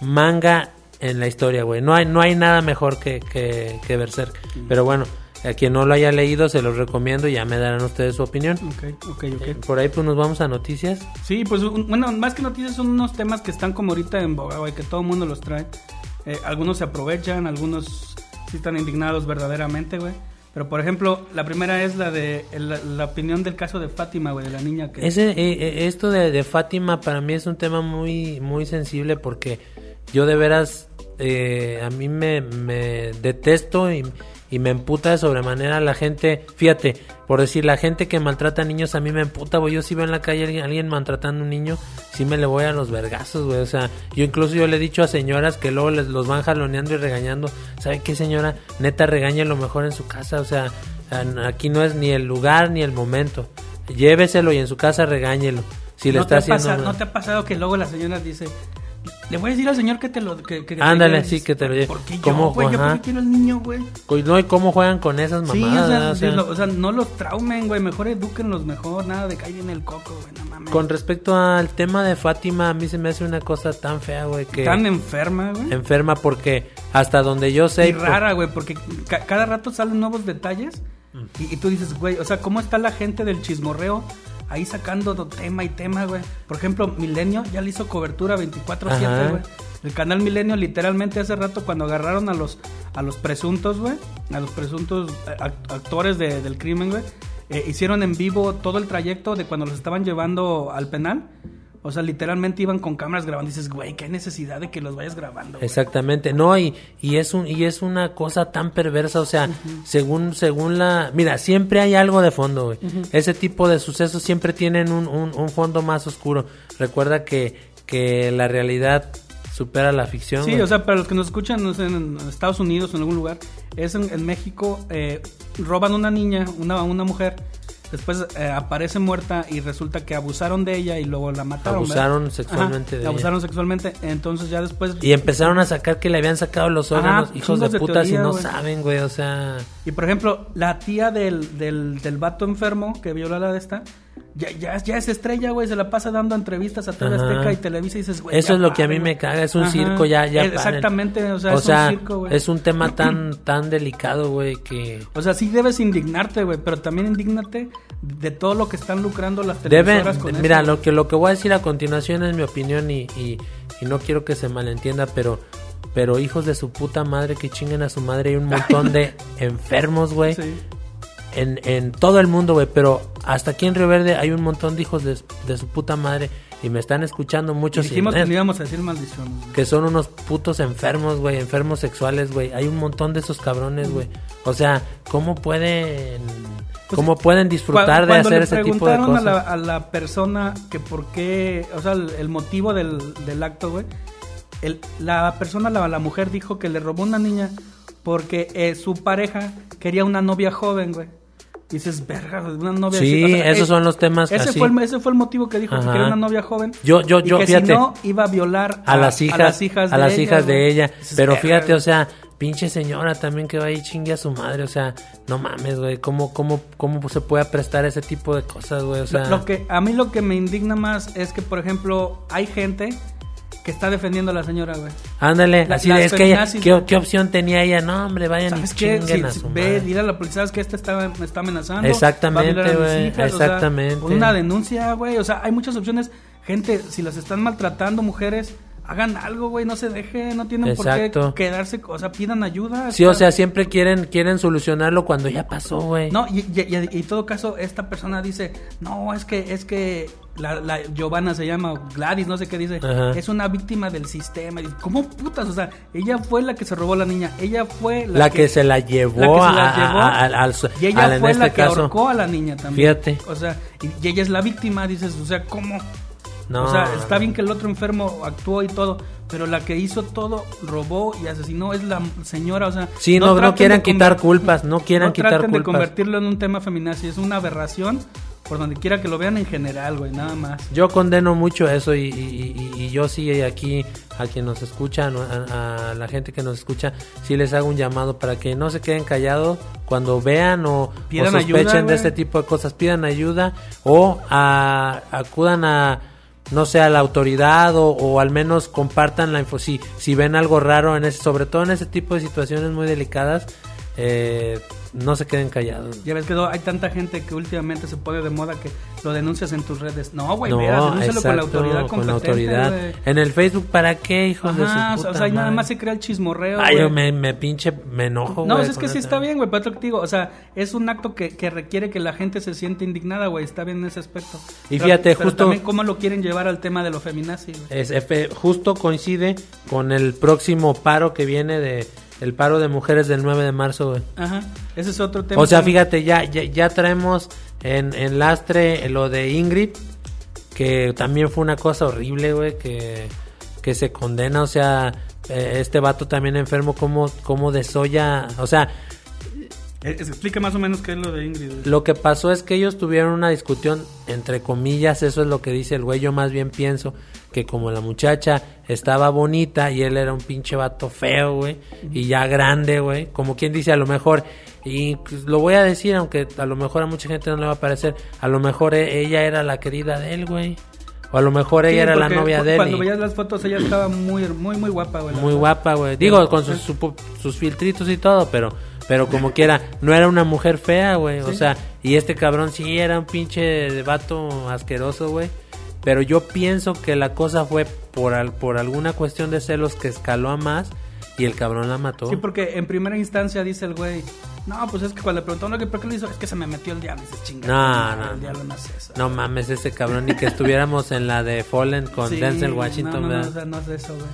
manga en la historia, güey. No hay, no hay nada mejor que, que, que Berserk. Mm. Pero bueno, a quien no lo haya leído, se los recomiendo y ya me darán ustedes su opinión. Ok, ok, ok. Por ahí pues nos vamos a noticias. Sí, pues un- bueno, más que noticias son unos temas que están como ahorita en boga, güey, que todo el mundo los trae. Eh, algunos se aprovechan, algunos sí están indignados verdaderamente, güey. Pero por ejemplo, la primera es la de la, la opinión del caso de Fátima, güey, de la niña que... Ese, eh, eh, esto de, de Fátima para mí es un tema muy, muy sensible porque yo de veras, eh, a mí me, me detesto y, y me emputa de sobremanera la gente, fíjate, por decir, la gente que maltrata a niños a mí me emputa, güey, yo si veo en la calle a alguien, alguien maltratando a un niño, sí me le voy a los vergazos, güey, o sea, yo incluso yo le he dicho a señoras que luego les los van jaloneando y regañando, ¿sabe qué señora? Neta regañe lo mejor en su casa, o sea, aquí no es ni el lugar ni el momento, lléveselo y en su casa regáñelo. Si le ¿No, está te haciendo mal. ¿No te ha pasado que luego la señora dice, Le voy a decir al señor que te lo. Que, Ándale, sí, que te lo lleve. ¿Por qué ¿Cómo, yo, güey? Yo ajá. por qué quiero al niño, güey. Co- No, y cómo juegan con esas Sí, o mamadas. sea. O sí, sea, lo- o sea, no los traumen, güey. Mejor edúquenlos mejor. Nada de caer en el coco, güey. No mames. Con respecto al tema de Fátima, a mí se me hace una cosa tan fea, güey, que Tan enferma, güey. enferma porque hasta donde yo sé... y rara, güey, porque ca- cada rato salen nuevos detalles y, y tú dices, güey, o sea, ¿cómo está la gente del chismorreo ahí sacando do- tema y tema, güey? Por ejemplo, Milenio ya le hizo cobertura 24/7, Ajá. güey. El canal Milenio literalmente hace rato cuando agarraron a los a los presuntos, güey, a los presuntos eh, act- actores de- del crimen, güey, eh, hicieron en vivo todo el trayecto de cuando los estaban llevando al penal. O sea, literalmente iban con cámaras grabando. Y dices, güey, qué necesidad de que los vayas grabando. güey?" Exactamente, no, y, y es un, y es una cosa tan perversa, o sea, según, según la, mira, siempre hay algo de fondo, güey. Ese tipo de sucesos siempre tienen un, un, un fondo más oscuro. Recuerda que, que la realidad supera la ficción. Sí, güey. o sea, para los que nos escuchan no sé, en Estados Unidos o en algún lugar, es en, en México, eh, roban una niña, una, una mujer, después eh, aparece muerta y resulta que abusaron de ella y luego la mataron. ¿verdad? Abusaron sexualmente de ella. Abusaron sexualmente, entonces ya después... Y empezaron a sacar que le habían sacado los órganos, Ajá, hijos de de puta, si no güey. saben, güey, o sea... Y por ejemplo, la tía del, del, del vato enfermo que viola a la de esta, ya, ya, ya es estrella, güey, se la pasa dando entrevistas a TV. Azteca y Televisa y dices, güey... Eso es lo que a mí me caga, es un Ajá. circo, ya, ya. Exactamente, o sea, es un circo, güey. es un tema tan, tan delicado, güey, que... O sea, sí debes indignarte, güey, pero también indígnate de todo lo que están lucrando las Deben, televisoras con mira, lo que lo que voy a decir a continuación es mi opinión y, y, y no quiero que se malentienda, pero pero hijos de su puta madre que chinguen a su madre hay un montón de enfermos, güey, Sí. en, en todo el mundo, güey, pero hasta aquí en Río Verde hay un montón de hijos de, de su puta madre y me están escuchando Y muchos dijimos y- que no íbamos a decir maldiciones. güey. que son unos putos enfermos, güey, enfermos sexuales, güey. Hay un montón de esos cabrones, güey. O sea, ¿cómo pueden Pues, cómo pueden disfrutar de hacer ese tipo de cosas? A la, a la persona que por qué, o sea, el, el motivo del, del acto, güey, el- la persona, la, la mujer dijo que le robó una niña porque eh, su pareja quería una novia joven, güey. Dices, verga, una novia Sí, así", o sea, esos son los temas Ese así. fue, el, ese fue el motivo que dijo que quería una novia joven. Yo- yo- y yo, que fíjate. si no, iba a violar a las hijas, a las hijas a de las ella, hijas de ella. Dices, Pero "Verga, fíjate, güey". o sea, pinche señora también que va ahí chingue a su madre, o sea, no mames, güey, ¿cómo, cómo, cómo se puede prestar ese tipo de cosas, güey? O sea, lo que a mí lo que me indigna más es que, por ejemplo, hay gente que está defendiendo a la señora, güey. ándale, la- así es que ella, ¿qué, qué opción tenía ella? No, hombre, vayan y ¿Sabes qué? Si- a su ve, madre. dile a la policía, ¿sabes que Esta está, me está amenazando. Exactamente, güey, hijas", o sea, exactamente. una denuncia, güey. O sea, hay muchas opciones. Gente, si las están maltratando, mujeres, hagan algo, güey. No se dejen, no tienen Exacto. por qué quedarse. O sea, pidan ayuda. Sí, o sea, siempre quieren quieren solucionarlo cuando ya pasó, güey. No, y, y- y- y en todo caso, esta persona dice, no, es que, es que la, la Giovanna se llama, Gladys, no sé qué dice, Ajá. es una víctima del sistema. Y ¿Cómo putas? O sea, ella fue la que se robó la niña, ella fue la, la que, se la llevó, la que se la a- llevó, a- a- al, y ella al- en fue este la que caso. ahorcó a la niña también. Fíjate. O sea, y ella es la víctima, dices, o sea, ¿cómo? No, o sea, está no. bien que el otro enfermo actuó y todo, pero la que hizo todo, robó y asesinó es la señora, o sea... Sí, no, no, traten quieran quitar culpas, no quieran quitar traten de convertirlo en un tema feminazi, es una aberración por donde quiera que lo vean en general, güey, nada más. Yo condeno mucho eso y, y- y- y yo sí aquí a quien nos escucha, ¿no? a, a la gente que nos escucha, sí les hago un llamado para que no se queden callados cuando vean o, o sospechen ayuda, de este tipo de cosas, pidan ayuda o a- acudan a no sé, a la autoridad o, o al menos compartan la info. Si, si ven algo raro, en ese, sobre todo en ese tipo de situaciones muy delicadas, eh, no se queden callados. Ya ves que hay tanta gente que últimamente se pone de moda que lo denuncias en tus redes. No, güey, no, denúncialo con la autoridad con la autoridad. güey. En el Facebook, ¿para qué, hijos de su puta o sea, ahí nada madre? más se crea el chismorreo, Ay, güey. yo me, me pinche, me enojo, No, güey, es que sí está bien, güey, te digo, o sea, es un acto que, que requiere que la gente se siente indignada, güey, está bien en ese aspecto. Y Pero- fíjate, pero justo- también cómo lo quieren llevar al tema de lo feminazi, güey. Es, justo coincide con el próximo paro que viene de el paro de mujeres del 9 de marzo, güey. Ajá, ese es otro tema. O sea, fíjate, ya, ya, ya traemos en, en lastre lo de Ingrid, que también fue una cosa horrible, güey, que, que se condena, o sea, eh, este vato también enfermo, como, como desolla, o sea, explica más o menos qué es lo de Ingrid. Lo que pasó es que ellos tuvieron una discusión, entre comillas, eso es lo que dice el güey. Yo más bien pienso que como la muchacha estaba bonita y él era un pinche vato feo, güey, y ya grande, güey, como quien dice, a lo mejor, y pues, lo voy a decir, aunque a lo mejor a mucha gente no le va a parecer, a lo mejor e- ella era la querida de él, güey, o a lo mejor ella Sí, era la novia de él. Cuando y- veías las fotos, ella estaba muy, muy, muy guapa, güey. muy guapa, güey. Digo, con sus, su- sus filtritos y todo, pero pero como quiera, no era una mujer fea, güey. O sea, y este cabrón sí era un pinche vato asqueroso, güey. Pero yo pienso que la cosa fue por, al- por alguna cuestión de celos que escaló a más y el cabrón la mató. Sí, porque en primera instancia dice el güey, no, pues es que cuando le preguntaron "Oye, por qué lo hizo, es que se me metió el diablo. Dices, chingada. No, no, El no. diablo no hace eso. No mames, ese cabrón, ni que estuviéramos en la de Fallen con Sí, Denzel Washington, No, no, no, o sea, no es eso, güey.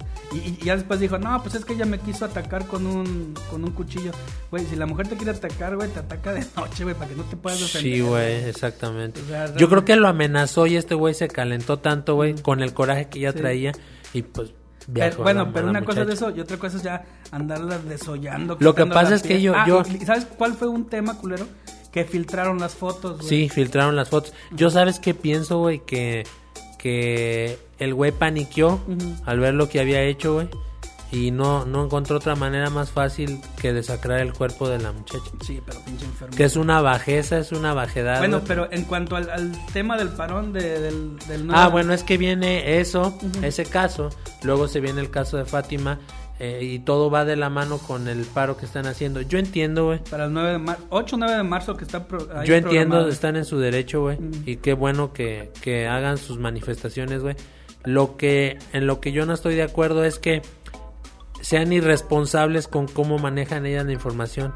Y, y- ya después dijo, no, pues es que ella me quiso atacar con un, con un cuchillo. Güey, si la mujer te quiere atacar, güey, te ataca de noche, güey, para que no te puedas defender. Sí, güey, exactamente. O sea, Yo creo que lo amenazó y este güey se calentó tanto, güey, con el coraje que ya Sí. traía y pues Pero- bueno, pero una cosa es eso y otra cosa es ya andarla desollando. Lo que pasa es que yo- Ah, yo- y- ¿Sabes cuál fue un tema, culero? Que filtraron las fotos, güey. Sí, filtraron las fotos. Yo sabes qué pienso, güey, que, que el güey paniqueó al ver lo que había hecho, güey. Y no, no encontró otra manera más fácil que desacrar el cuerpo de la muchacha. Sí, pero pinche enfermo. Que es una bajeza, es una bajedad. Bueno, pero en cuanto al, al tema del parón de- del, del Ah, bueno, es que viene eso, ese caso. Luego se viene el caso de Fátima. eh, y todo va de la mano con el paro que están haciendo. Yo entiendo, güey. Para el 9 de marzo, 8 o 9 de marzo que está pro- ahí Yo entiendo, están en su derecho, güey. Y qué bueno que, que hagan sus manifestaciones, güey. Lo que, en lo que yo no estoy de acuerdo es que sean irresponsables con cómo manejan ellas la información.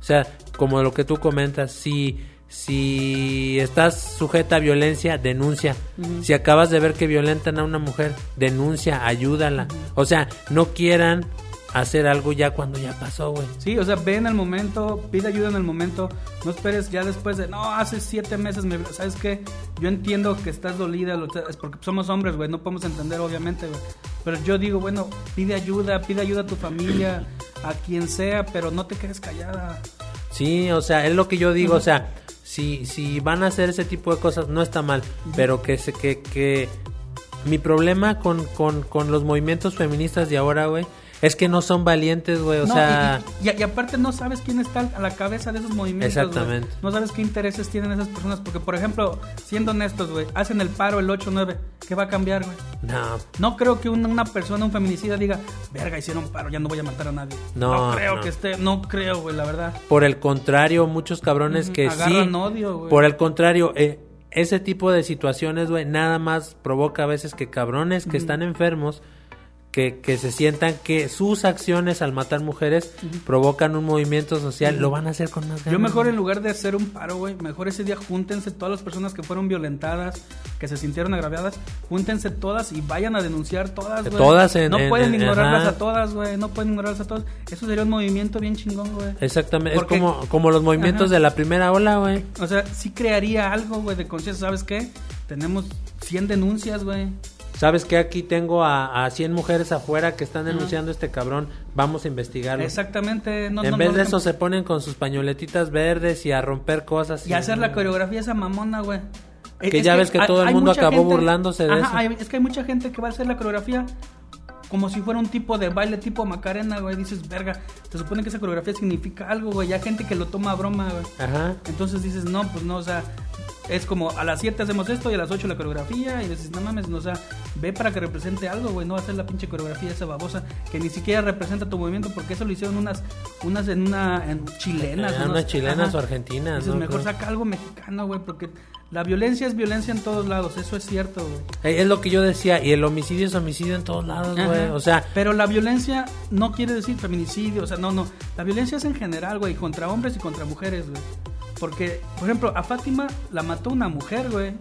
O sea, como lo que tú comentas, si, si estás sujeta a violencia, denuncia. Si acabas de ver que violentan a una mujer, denuncia, ayúdala. O sea, no quieran hacer algo ya cuando ya pasó, güey. Sí, o sea, ve en el momento, pide ayuda en el momento, no esperes ya después de, no, hace siete meses, me, ¿sabes qué? Yo entiendo que estás dolida, es porque somos hombres, güey, no podemos entender, obviamente, güey. Pero yo digo, bueno, pide ayuda, pide ayuda a tu familia, a quien sea, pero no te quedes callada. Sí, o sea, es lo que yo digo, o sea, si, si van a hacer ese tipo de cosas, no está mal, pero que se, que, que mi problema con, con, con los movimientos feministas de ahora, güey, es que no son valientes, güey, o No, sea, y, y- y aparte no sabes quién está a la cabeza de esos movimientos. güey. Exactamente. No sabes qué intereses tienen esas personas. Porque, por ejemplo, siendo honestos, güey, hacen el paro el 8-9. ¿Qué va a cambiar, güey? no, No creo que una, una persona, un feminicida, diga, verga, hicieron paro, ya no voy a matar a nadie. No, creo no. que esté, no creo, güey, la verdad. por el contrario, muchos cabrones Ujú, que agarran sí, odio, güey. por el contrario, eh, ese tipo de situaciones, güey, nada más provoca a veces que cabrones que están enfermos, que, que se sientan que sus acciones al matar mujeres provocan un movimiento social, lo van a hacer con más ganas. Yo mejor en lugar de hacer un paro, güey, mejor ese día júntense todas las personas que fueron violentadas, que se sintieron agraviadas, júntense todas y vayan a denunciar todas, güey. Todas en- No en- pueden en- ignorarlas ajá. a todas, güey, no pueden ignorarlas a todas. Eso sería un movimiento bien chingón, güey. Exactamente, Porque- es como, como los movimientos Ajá. de la primera ola, güey. O sea, sí crearía algo, güey, de conciencia, ¿sabes qué? Tenemos 100 denuncias, güey. ¿Sabes que Aquí tengo a, a 100 mujeres afuera que están denunciando a este cabrón. Vamos a investigarlo. Exactamente. No, en no, vez no, de eso se ponen con sus pañoletitas verdes y a romper cosas. Y hacer la coreografía esa mamona, güey. Que ya ves que hay- todo el mundo acabó burlándose de Ajá, eso. hay- es que hay mucha gente que va a hacer la coreografía como si fuera un tipo de baile tipo Macarena, güey. Dices, verga, te supone que esa coreografía significa algo, güey. Ya hay gente que lo toma a broma, güey. Ajá. Entonces dices, no, pues no, o sea, es como a las 7 hacemos esto y a las 8 la coreografía. Y dices, no mames, no, o sea, ve para que represente algo, güey. No hacer la pinche coreografía esa babosa que ni siquiera representa tu movimiento porque eso lo hicieron unas, unas en una en chilenas. Eh, unas chilenas ajá. o argentinas, Dices, ¿no? mejor saca algo mexicano, güey, porque la violencia es violencia en todos lados, eso es cierto, güey. Eh, Es lo que yo decía. Y el homicidio es homicidio en todos lados, güey. O sea, pero la violencia no quiere decir feminicidio, o sea, no, no. La violencia es en general, güey, contra hombres y contra mujeres, güey. Porque, por ejemplo, a Fátima la mató una mujer, güey.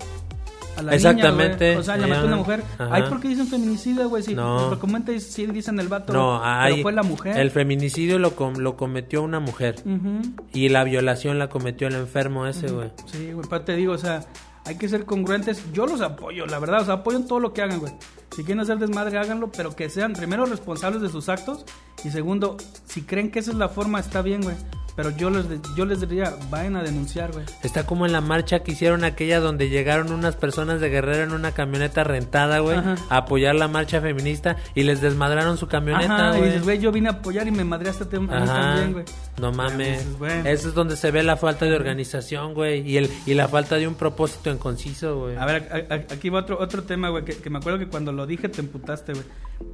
A la Exactamente. Niña. O sea, la mató una mujer. Ajá. Ay, ¿por qué dicen feminicidio, güey? Si No. lo sí dicen el vato. no, pero hay. fue la mujer. El feminicidio lo, com- lo cometió una mujer. Ujú. Y la violación la cometió el enfermo ese, güey. Sí, güey, pero te digo, o sea, hay que ser congruentes. Yo los apoyo, la verdad, o sea, apoyo en todo lo que hagan, güey. Si quieren hacer desmadre, háganlo, pero que sean primero responsables de sus actos y segundo, si creen que esa es la forma, está bien, güey. Pero yo les, yo les diría, vayan a denunciar, güey. Está como en la marcha que hicieron aquella donde llegaron unas personas de Guerrero en una camioneta rentada, güey, Ajá. a apoyar la marcha feminista y les desmadraron su camioneta, Ajá, y güey. dices, güey, yo vine a apoyar y me madreaste Ajá. también, güey. No mames. dices, bueno. Eso es donde se ve la falta de organización, güey, y el y la falta de un propósito en conciso, güey. A ver, a- a- aquí va otro, otro tema, güey, que, que me acuerdo que cuando lo dije te emputaste, güey.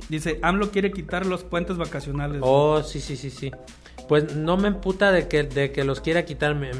Dice, AMLO quiere quitar los puentes vacacionales. Oh, sí, sí, sí, sí. Pues no me emputa de que, de que los quiera quitar, me,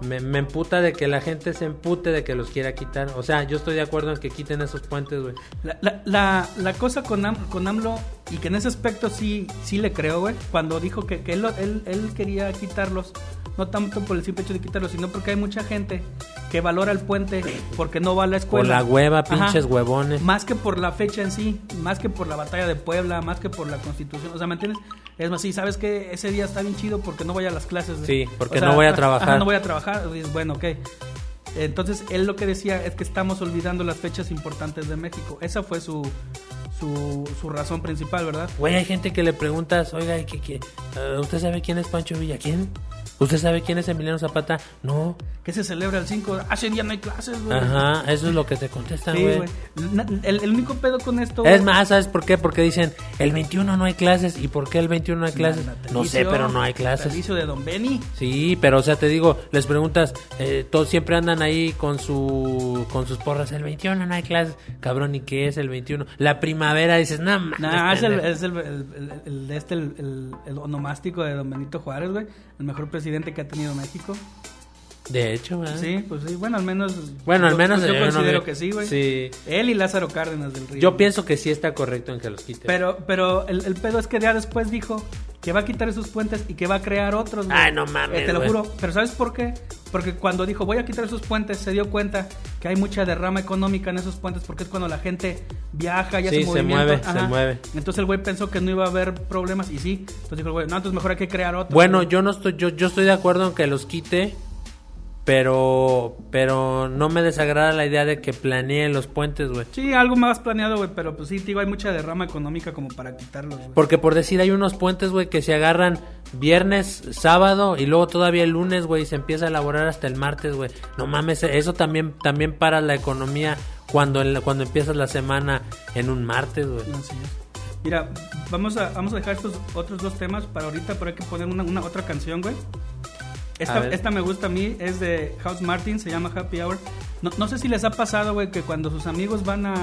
me- me emputa de que la gente se empute de que los quiera quitar. O sea, yo estoy de acuerdo en que quiten esos puentes, güey. La, la, la, la cosa con, Am- con AMLO, y que en ese aspecto sí, sí le creo, güey, cuando dijo que, que él, él, él quería quitarlos, no tanto por el simple hecho de quitarlos, sino porque hay mucha gente que valora el puente porque no va a la Por escuela. la hueva, Ajá. pinches huevones. Más que por la fecha en sí, más que por la batalla de Puebla, más que por la constitución. O sea, ¿me entiendes? Es más, sí, sabes que ese día está bien chido porque no voy a las clases. Sí, porque O sea, no voy a ajá, trabajar. no voy a trabajar. Dices, bueno, ok. Entonces, él lo que decía es que estamos olvidando las fechas importantes de México. Esa fue su, su, su razón principal, ¿verdad? Güey, hay gente que le preguntas, oiga, ¿qué, qué? Eh, ¿usted sabe quién es Pancho Villa? ¿Quién? ¿Usted sabe quién es Emiliano Zapata? No. Que se celebra el 5. Hace día no hay clases, güey. Ajá, eso es lo que te contestan, Sí, güey. El, el único pedo con esto. es güey, más, ¿sabes por qué? Porque dicen, el 21 no hay clases. ¿Y por qué el 21 no hay clases? No sé, pero no hay clases. natalicio de Don Benny. Sí, pero o sea, te digo, les preguntas, eh, todos siempre andan ahí con su con sus porras, el 21 no hay clases, cabrón, ¿y qué es el 21? La primavera dices, no, mames, Nah, es el, pendejo". es el, el, este, el, el- el onomástico de Don Benito Juárez, güey. El mejor presidente que ha tenido México. De hecho, ¿verdad? Sí, pues sí. Bueno, al menos. Bueno, al menos Yo, yo considero que sí, güey. Sí. Él y Lázaro Cárdenas del Río. Yo pienso que sí está correcto en que los quiten. Pero, pero el, el pedo es que ya después dijo que va a quitar esos puentes y que va a crear otros, güey. Ay, no mames, Eh, te lo güey. juro. Pero ¿sabes por qué? Porque cuando dijo voy a quitar esos puentes, se dio cuenta que hay mucha derrama económica en esos puentes porque es cuando la gente viaja y hace Sí, se movimiento. mueve, se mueve. Entonces el güey pensó que no iba a haber problemas y sí. Entonces dijo el güey, no, entonces mejor hay que crear otros. bueno, güey. yo no estoy yo yo estoy de acuerdo en que los quite, pero pero no me desagrada la idea de que planeen los puentes, güey. Sí, algo más planeado, güey, pero pues sí, te digo, hay mucha derrama económica como para quitarlos, güey. Porque por decir, hay unos puentes, güey, que se agarran viernes, sábado y luego todavía el lunes, güey, y se empieza a elaborar hasta el martes, güey. No mames, eso también también para la economía cuando cuando empiezas la semana en un martes, güey. Así es. Mira, vamos a, vamos a dejar estos otros dos temas para ahorita, pero hay que poner una, una otra canción, güey. Esta, me gusta a mí, es de House Martin, se llama Happy Hour. No, no sé si les ha pasado, güey, que cuando sus amigos van a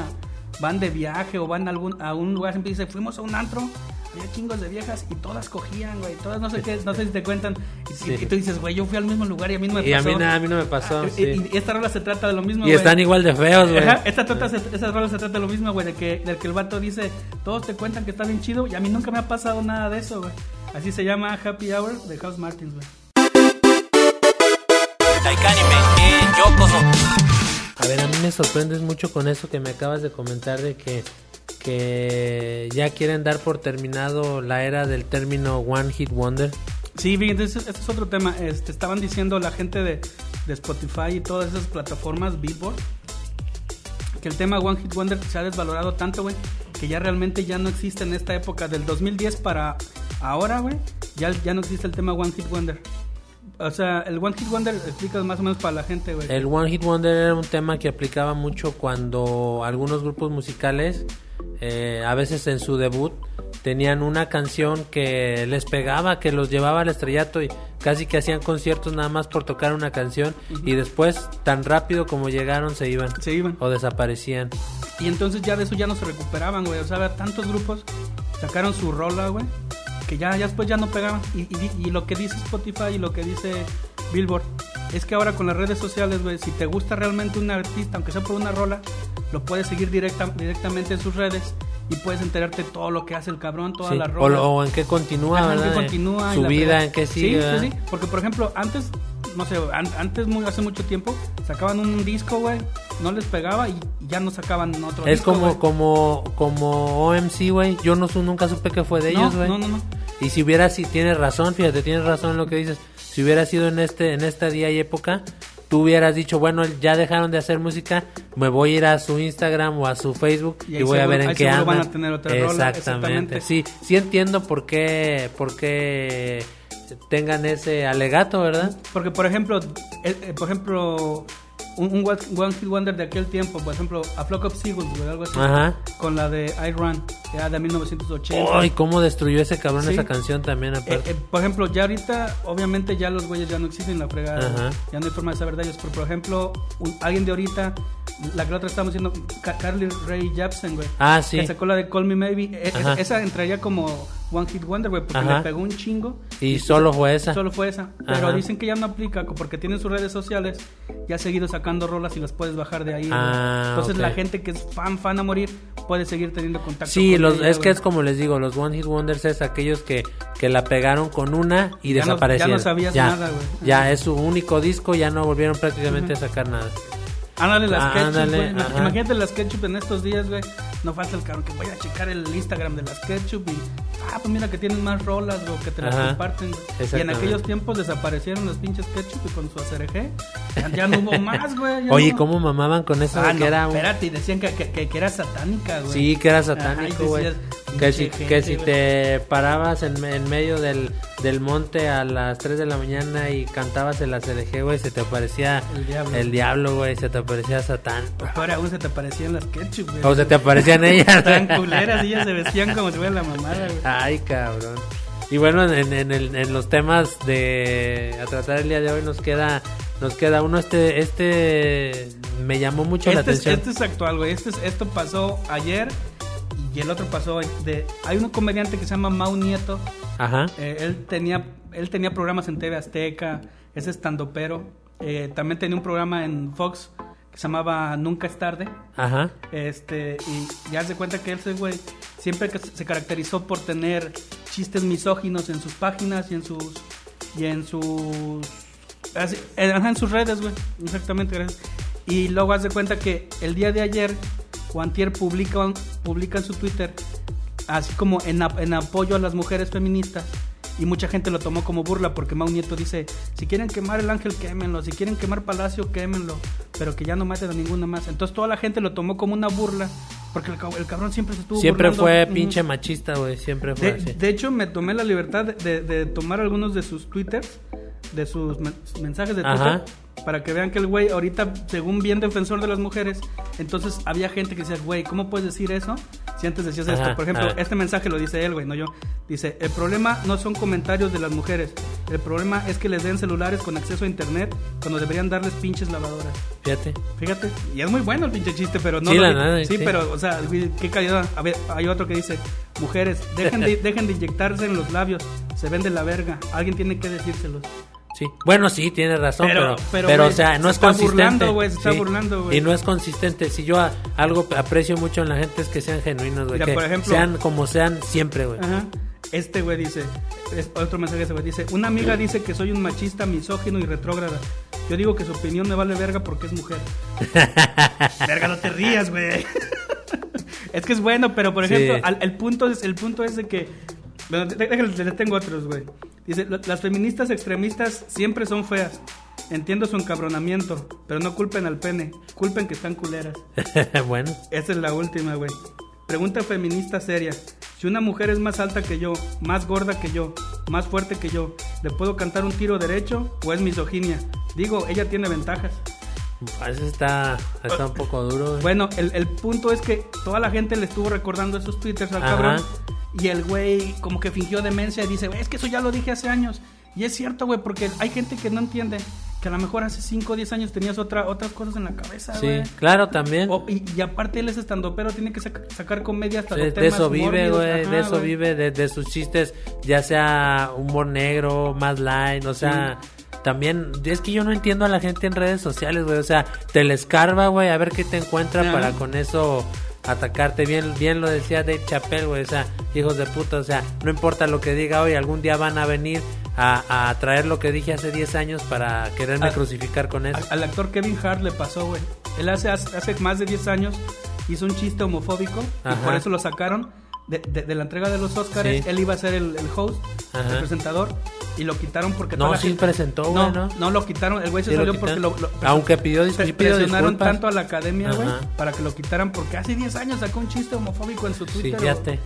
van de viaje o van a algún a un lugar, siempre dicen, fuimos a un antro, había chingos de viejas y todas cogían, güey, todas no sé qué, no sé si te cuentan. Y, Sí. y tú dices, güey, yo fui al mismo lugar y a mí no me Y a pasó. mí nada, a mí no me pasó, Ah, sí. y, y esta rola se trata de lo mismo, Y güey. están igual de feos, güey. Ajá, esta trata, rola se trata de lo mismo, güey, de que, del que el vato dice, todos te cuentan que está bien chido y a mí nunca me ha pasado nada de eso, güey. Así se llama Happy Hour de House Martins, güey. A ver, a mí me sorprendes mucho con eso que me acabas de comentar de que, que ya quieren dar por terminado la era del término One Hit Wonder. Sí, bien, entonces este es otro tema. Este, estaban diciendo la gente de, de Spotify y todas esas plataformas, Billboard, que el tema One Hit Wonder se ha desvalorado tanto, güey, que ya realmente ya no existe en esta época, del 2010 para ahora, güey, ya, ya no existe el tema One Hit Wonder. O sea, el One Hit Wonder explica más o menos para la gente, güey. El One Hit Wonder era un tema que aplicaba mucho cuando algunos grupos musicales, eh, a veces en su debut, tenían una canción que les pegaba, que los llevaba al estrellato y casi que hacían conciertos nada más por tocar una canción y después tan rápido como llegaron se iban Se iban. o desaparecían. Y entonces ya de eso ya no se recuperaban, güey. O sea, tantos grupos sacaron su rola, güey, que ya, ya después ya no pegaban. Y, y- y lo que dice Spotify y lo que dice Billboard es que ahora con las redes sociales, güey, si te gusta realmente un artista, aunque sea por una rola, lo puedes seguir directa, directamente en sus redes y puedes enterarte todo lo que hace el cabrón, todas Sí, las O, rolas. lo- o en qué continúa, Ajá, en ¿verdad? qué continúa Su la vida, en qué Sí, sigue. sí, ¿verdad? sí. Porque, por ejemplo, antes, no sé, an- antes, muy, hace mucho tiempo, sacaban un disco, güey, no les pegaba y ya no sacaban otro Es disco, como, güey. como, como OMC, güey. Yo no, su- nunca supe que fue de No, ellos, güey. no, no, no. Y si hubiera, si tienes razón, fíjate, tienes razón en lo que dices. Si hubiera sido en este, en este día y época, tú hubieras dicho, bueno, ya dejaron de hacer música, me voy a ir a su Instagram o a su Facebook Y voy a ver en qué andan. van a tener otra rola, exactamente. exactamente. Sí, sí entiendo por qué, por qué tengan ese alegato, ¿verdad? Porque, por ejemplo, eh, eh, por ejemplo, un, un One One Hit Wonder de aquel tiempo, por ejemplo, A Flock of Seagulls, güey, algo así, Ajá. con la de I Run, ya de 1980. Ay, cómo destruyó ese cabrón Sí. esa canción también, Eh, aparte. eh, por ejemplo, ya ahorita, obviamente ya los güeyes ya no existen la fregada, Ajá. ya no hay forma de saber de ellos, pero por ejemplo, un- alguien de ahorita, la que la otra estamos diciendo, Ca- Carly Ray Jepsen, güey, ah, sí. que sacó la de Call Me Maybe, e- esa, esa entraría como One Hit Wonder, güey, porque Ajá. le pegó un chingo. Y solo fue esa. Solo fue esa. Pero Ajá. dicen que ya no aplica porque tienen sus redes sociales. Ya ha seguido sacando rolas y las puedes bajar de ahí. Ah, Entonces ok. la gente que es fan, fan a morir, puede seguir teniendo contacto Sí, con los, ella, es que es como les digo, los One Hit Wonders es aquellos que, que la pegaron con una y Ya no- desaparecieron. ya no sabías ya, nada, güey. Ya es su único disco, ya no volvieron prácticamente a sacar nada. Ándale las Ah, ketchup, ándale. Imagínate las ketchup en estos días, güey. No falta el cabrón que voy a checar el Instagram de las ketchup y... Ah, pues mira que tienen más rolas, o que te las Ajá. comparten. Y en aquellos tiempos desaparecieron las pinches ketchup y con su ACRG. Ya, ya no hubo más, güey. Oye, no. ¿cómo mamaban con eso Ah, no, era un... espérate, y decían que, que, que- era satánica, güey. Sí, que era satánico, güey. Que si, que si güey. te parabas en, en medio del, del monte a las 3 de la mañana y cantabas el ACDG, güey, se te aparecía El diablo. el diablo, güey, se te aparecía Satán. Peor aún se te parecían las ketchup, güey. O se te aparecían ellas. Estaban culeras ellas se vestían como si fuera la mamada, güey. Ay, cabrón. Y bueno, en, en, el- en los temas de a tratar el día de hoy nos queda nos queda uno este este me llamó mucho la Este es, atención. este es actual, güey. Este es- esto pasó ayer y el otro pasó de... Hay un comediante que se llama Mau Nieto. Ajá. Eh, él tenía él tenía programas en TV Azteca, es estandopero. Eh, también tenía un programa en Fox que se llamaba Nunca es tarde. Ajá. Este, y ya se cuenta que ese güey siempre que se caracterizó por tener chistes misóginos en sus páginas y en sus y en sus así, en sus redes, güey. Exactamente, gracias. Y luego haz de cuenta que el día de ayer Juan Tier publica, publica en su Twitter así como en, en apoyo a las mujeres feministas. Y mucha gente lo tomó como burla porque Mau Nieto dice, si quieren quemar el ángel, quémenlo, si quieren quemar Palacio, quémenlo, pero que ya no maten a ninguna más. Entonces toda la gente lo tomó como una burla porque el, cab- el cabrón siempre se estuvo Siempre burlando. fue pinche machista, güey, siempre fue De, así. de hecho, me tomé la libertad de, de- de tomar algunos de sus twitters, de sus men- mensajes de Twitter, Ajá. para que vean que el güey, ahorita, según bien defensor de las mujeres, entonces había gente que decía, güey, ¿cómo puedes decir eso si antes decías Ajá, esto? Por ejemplo, ajá. este mensaje lo dice él, güey, no yo. Dice, el problema no son comentarios de las mujeres, el problema es que les den celulares con acceso a internet cuando deberían darles pinches lavadoras. Fíjate. Fíjate, y es muy bueno el pinche chiste, pero no. Sí, lo la nada, sí, sí. pero, o sea, güey, qué calidad. A ver, hay otro que dice: Mujeres, dejen de, dejen de inyectarse en los labios, se ven de la verga. Alguien tiene que decírselos. Sí. Bueno, sí, tienes razón, Pero- pero, pero, o sea, no se es está consistente. burlando, se está Sí. burlando, güey. Y no es consistente. Si yo a- algo aprecio mucho en la gente es que sean genuinos, güey. Que por ejemplo- sean como sean siempre, güey. Ajá. Este güey dice: es otro mensaje ese güey dice: Una amiga dice que soy un machista, misógino y retrógrada. Yo digo que su opinión me vale verga porque es mujer. verga, no te rías, güey. es que es bueno, pero por Sí. ejemplo, al- el, punto es, el punto es de que. Bueno, les tengo otros, güey. Dice: "La- Las feministas extremistas siempre son feas. Entiendo su encabronamiento, pero no culpen al pene, culpen que están culeras. bueno. Esa es la última, güey. Pregunta feminista seria. Si una mujer es más alta que yo, más gorda que yo, más fuerte que yo, ¿le puedo cantar un tiro derecho o es misoginia? Digo, ella tiene ventajas. Eso está, está un poco duro, güey. Bueno, el, el punto es que toda la gente le estuvo recordando esos twitters al Ajá. cabrón. Y el güey como que fingió demencia y dice, "Güey, es que eso ya lo dije hace años. Y es cierto, güey, porque hay gente que no entiende que a lo mejor hace 5 o 10 años tenías otra, otras cosas en la cabeza, Sí, claro, también. O- y, y aparte él es estando, pero tiene que saca- sacar comedia hasta los de eso vive, güey, de eso vive, de, de sus chistes, ya sea humor negro, más light, o sea, también, es que yo no entiendo a la gente en redes sociales, güey, o sea, te les carva, güey, a ver qué te encuentra para con eso atacarte, bien, bien lo decía Dave Chappelle, güey, o sea, hijos de puta, o sea, no importa lo que diga hoy, algún día van a venir a, a traer lo que dije hace 10 años para quererme Ah, crucificar con eso. Al, al actor Kevin Hart le pasó, güey. Él hace, hace más de 10 años hizo un chiste homofóbico Ajá. y por eso lo sacaron de, de- de la entrega de los Oscars. Sí. Él iba a ser el, el host, Ajá. el presentador, y lo quitaron porque No, sí gente- presentó, güey, no, ¿no? no lo quitaron. El güey se Sí, lo salió porque lo, lo- Aunque pidió dis- sí pidió presionaron disculpas. tanto a la academia, güey, para que lo quitaran porque hace 10 años sacó un chiste homofóbico en su Sí, Twitter. o- fíjate.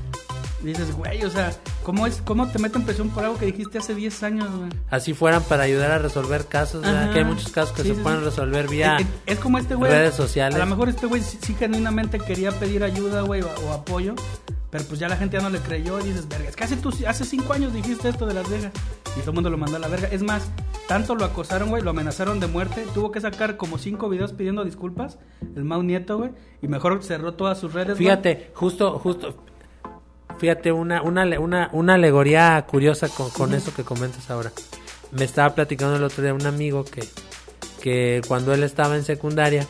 dices, güey, o sea, ¿cómo, es, ¿cómo te meten presión por algo que dijiste hace 10 años, güey? Así fueran para ayudar a resolver casos. Que hay muchos casos que Sí, se sí, pueden sí. resolver vía Es, es- es como este güey. redes sociales. A lo mejor este güey sí, sí genuinamente quería pedir ayuda, güey, o, o apoyo. Pero pues ya la gente ya no le creyó y dices, verga, es que hace, tú, hace cinco años dijiste esto de Las Vegas. Y todo el mundo lo mandó a la verga. Es más, tanto lo acosaron, güey, lo amenazaron de muerte. Tuvo que sacar como cinco videos pidiendo disculpas, el Mau Nieto, güey. Y mejor cerró todas sus redes. Fíjate, justo, justo, fíjate, una, una, una, una alegoría curiosa con, con eso que comentas ahora. Me estaba platicando el otro día un amigo que, que cuando él estaba en secundaria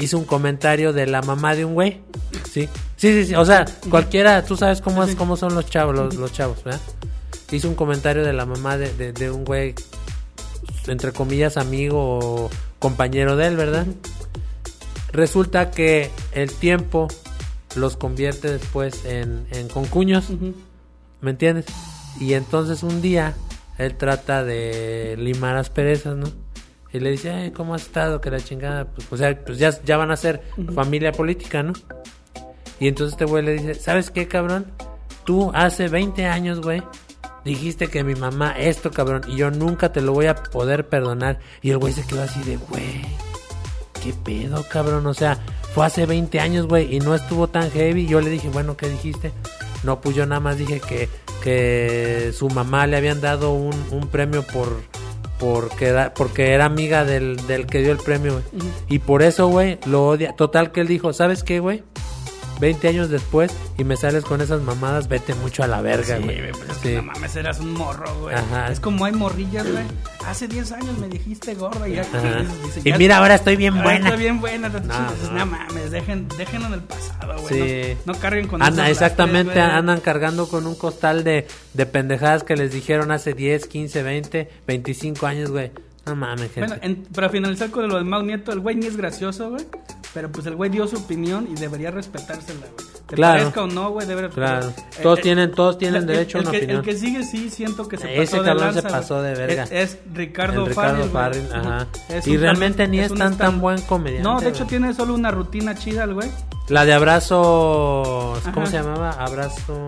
hizo un comentario de la mamá de un güey. Sí, sí, sí, sí. o sea, cualquiera, tú sabes cómo, es, cómo son los chavos, los, chavos, ¿verdad? Hizo un comentario de la mamá de, de, de un güey, entre comillas, amigo o compañero de él, ¿verdad? Resulta que el tiempo los convierte después en, concuños. ¿me entiendes? Y entonces un día él trata de limar asperezas, ¿no? Y le dice, "Ay, ¿cómo has estado? Que la chingada, pues, o sea, pues ya, ya van a ser familia política, ¿no? Y entonces este güey le dice, ¿sabes qué, cabrón? Tú hace 20 años, güey, dijiste que mi mamá esto, cabrón, y yo nunca te lo voy a poder perdonar. Y el güey se quedó así de, güey, ¿qué pedo, cabrón? O sea, fue hace 20 años, güey, y no estuvo tan heavy. Yo le dije, bueno, ¿qué dijiste? No, pues yo nada más dije que, que su mamá le habían dado un, un premio por porque era, porque era amiga del, del que dio el premio, güey. Y por eso, güey, lo odia. Total que él dijo, ¿sabes qué, güey? 20 años después y me sales con esas mamadas, vete mucho a la verga, Sí, güey. pues es Sí. que no mames, eras un morro, güey. Ajá. Es como hay morrillas, güey. Hace 10 años me dijiste gorda y ya. Y ya- mira, ahora estoy bien ahora buena. Estoy bien buena. No, No, no. mames, dejen, déjenlo en el pasado, güey. Sí. No, no carguen con Anda, exactamente, andan cargando con un costal de, de pendejadas que les dijeron hace 10, 15, 20, 25 años, güey. No mames, gente. Bueno, en- para finalizar con lo de Mau Nieto, el güey ni es gracioso, güey. Pero pues el güey dio su opinión y debería respetársela, güey. Te Claro. parezca o no, güey, debe Claro. Eh, Todos eh, tienen- todos tienen el- derecho a el una que, opinión. El que sigue sí siento que se Ese pasó de cabrón se lanza, pasó de verga. Es, es Ricardo, Ricardo Farrell, ajá. Es Y realmente ni es tan- tan buen comediante, No, de hecho güey. tiene solo una rutina chida el güey. La de abrazo, ¿cómo Ajá. se llamaba? Abrazo...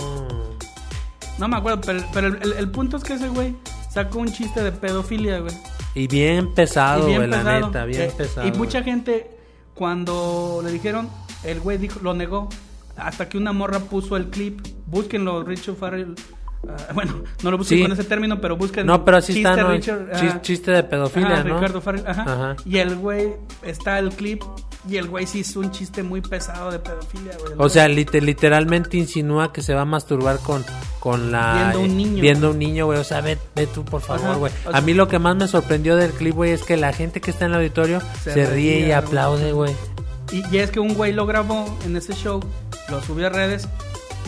No me acuerdo, pero, pero el, punto es que ese güey sacó un chiste de pedofilia, güey. Y bien pesado, Y bien güey, la neta, bien Eh, pesado. Y mucha gente, cuando le dijeron, el güey dijo, lo negó. Hasta que una morra puso el clip. Búsquenlo, Richard Farrell. ah, bueno, no lo busquen Sí. con ese término, pero busquen. No, pero así chiste está, ¿no? Richard, Chis- ajá. chiste de pedofilia, Ajá, ¿no? Ricardo Farrell, ajá. Ajá. Y el güey, está el clip. Y el güey sí hizo un chiste muy pesado de pedofilia, güey. O güey- sea, lite- literalmente insinúa que se va a masturbar con, con la... Viendo un niño. Viendo un niño, güey. O sea, ve, ve tú, por Ajá. favor, güey. O sea- A mí lo que más me sorprendió del clip, güey, es que la gente que está en el auditorio Se se, ríe y aplaude, güey. Y, y es que un güey lo grabó en ese show, lo subió a redes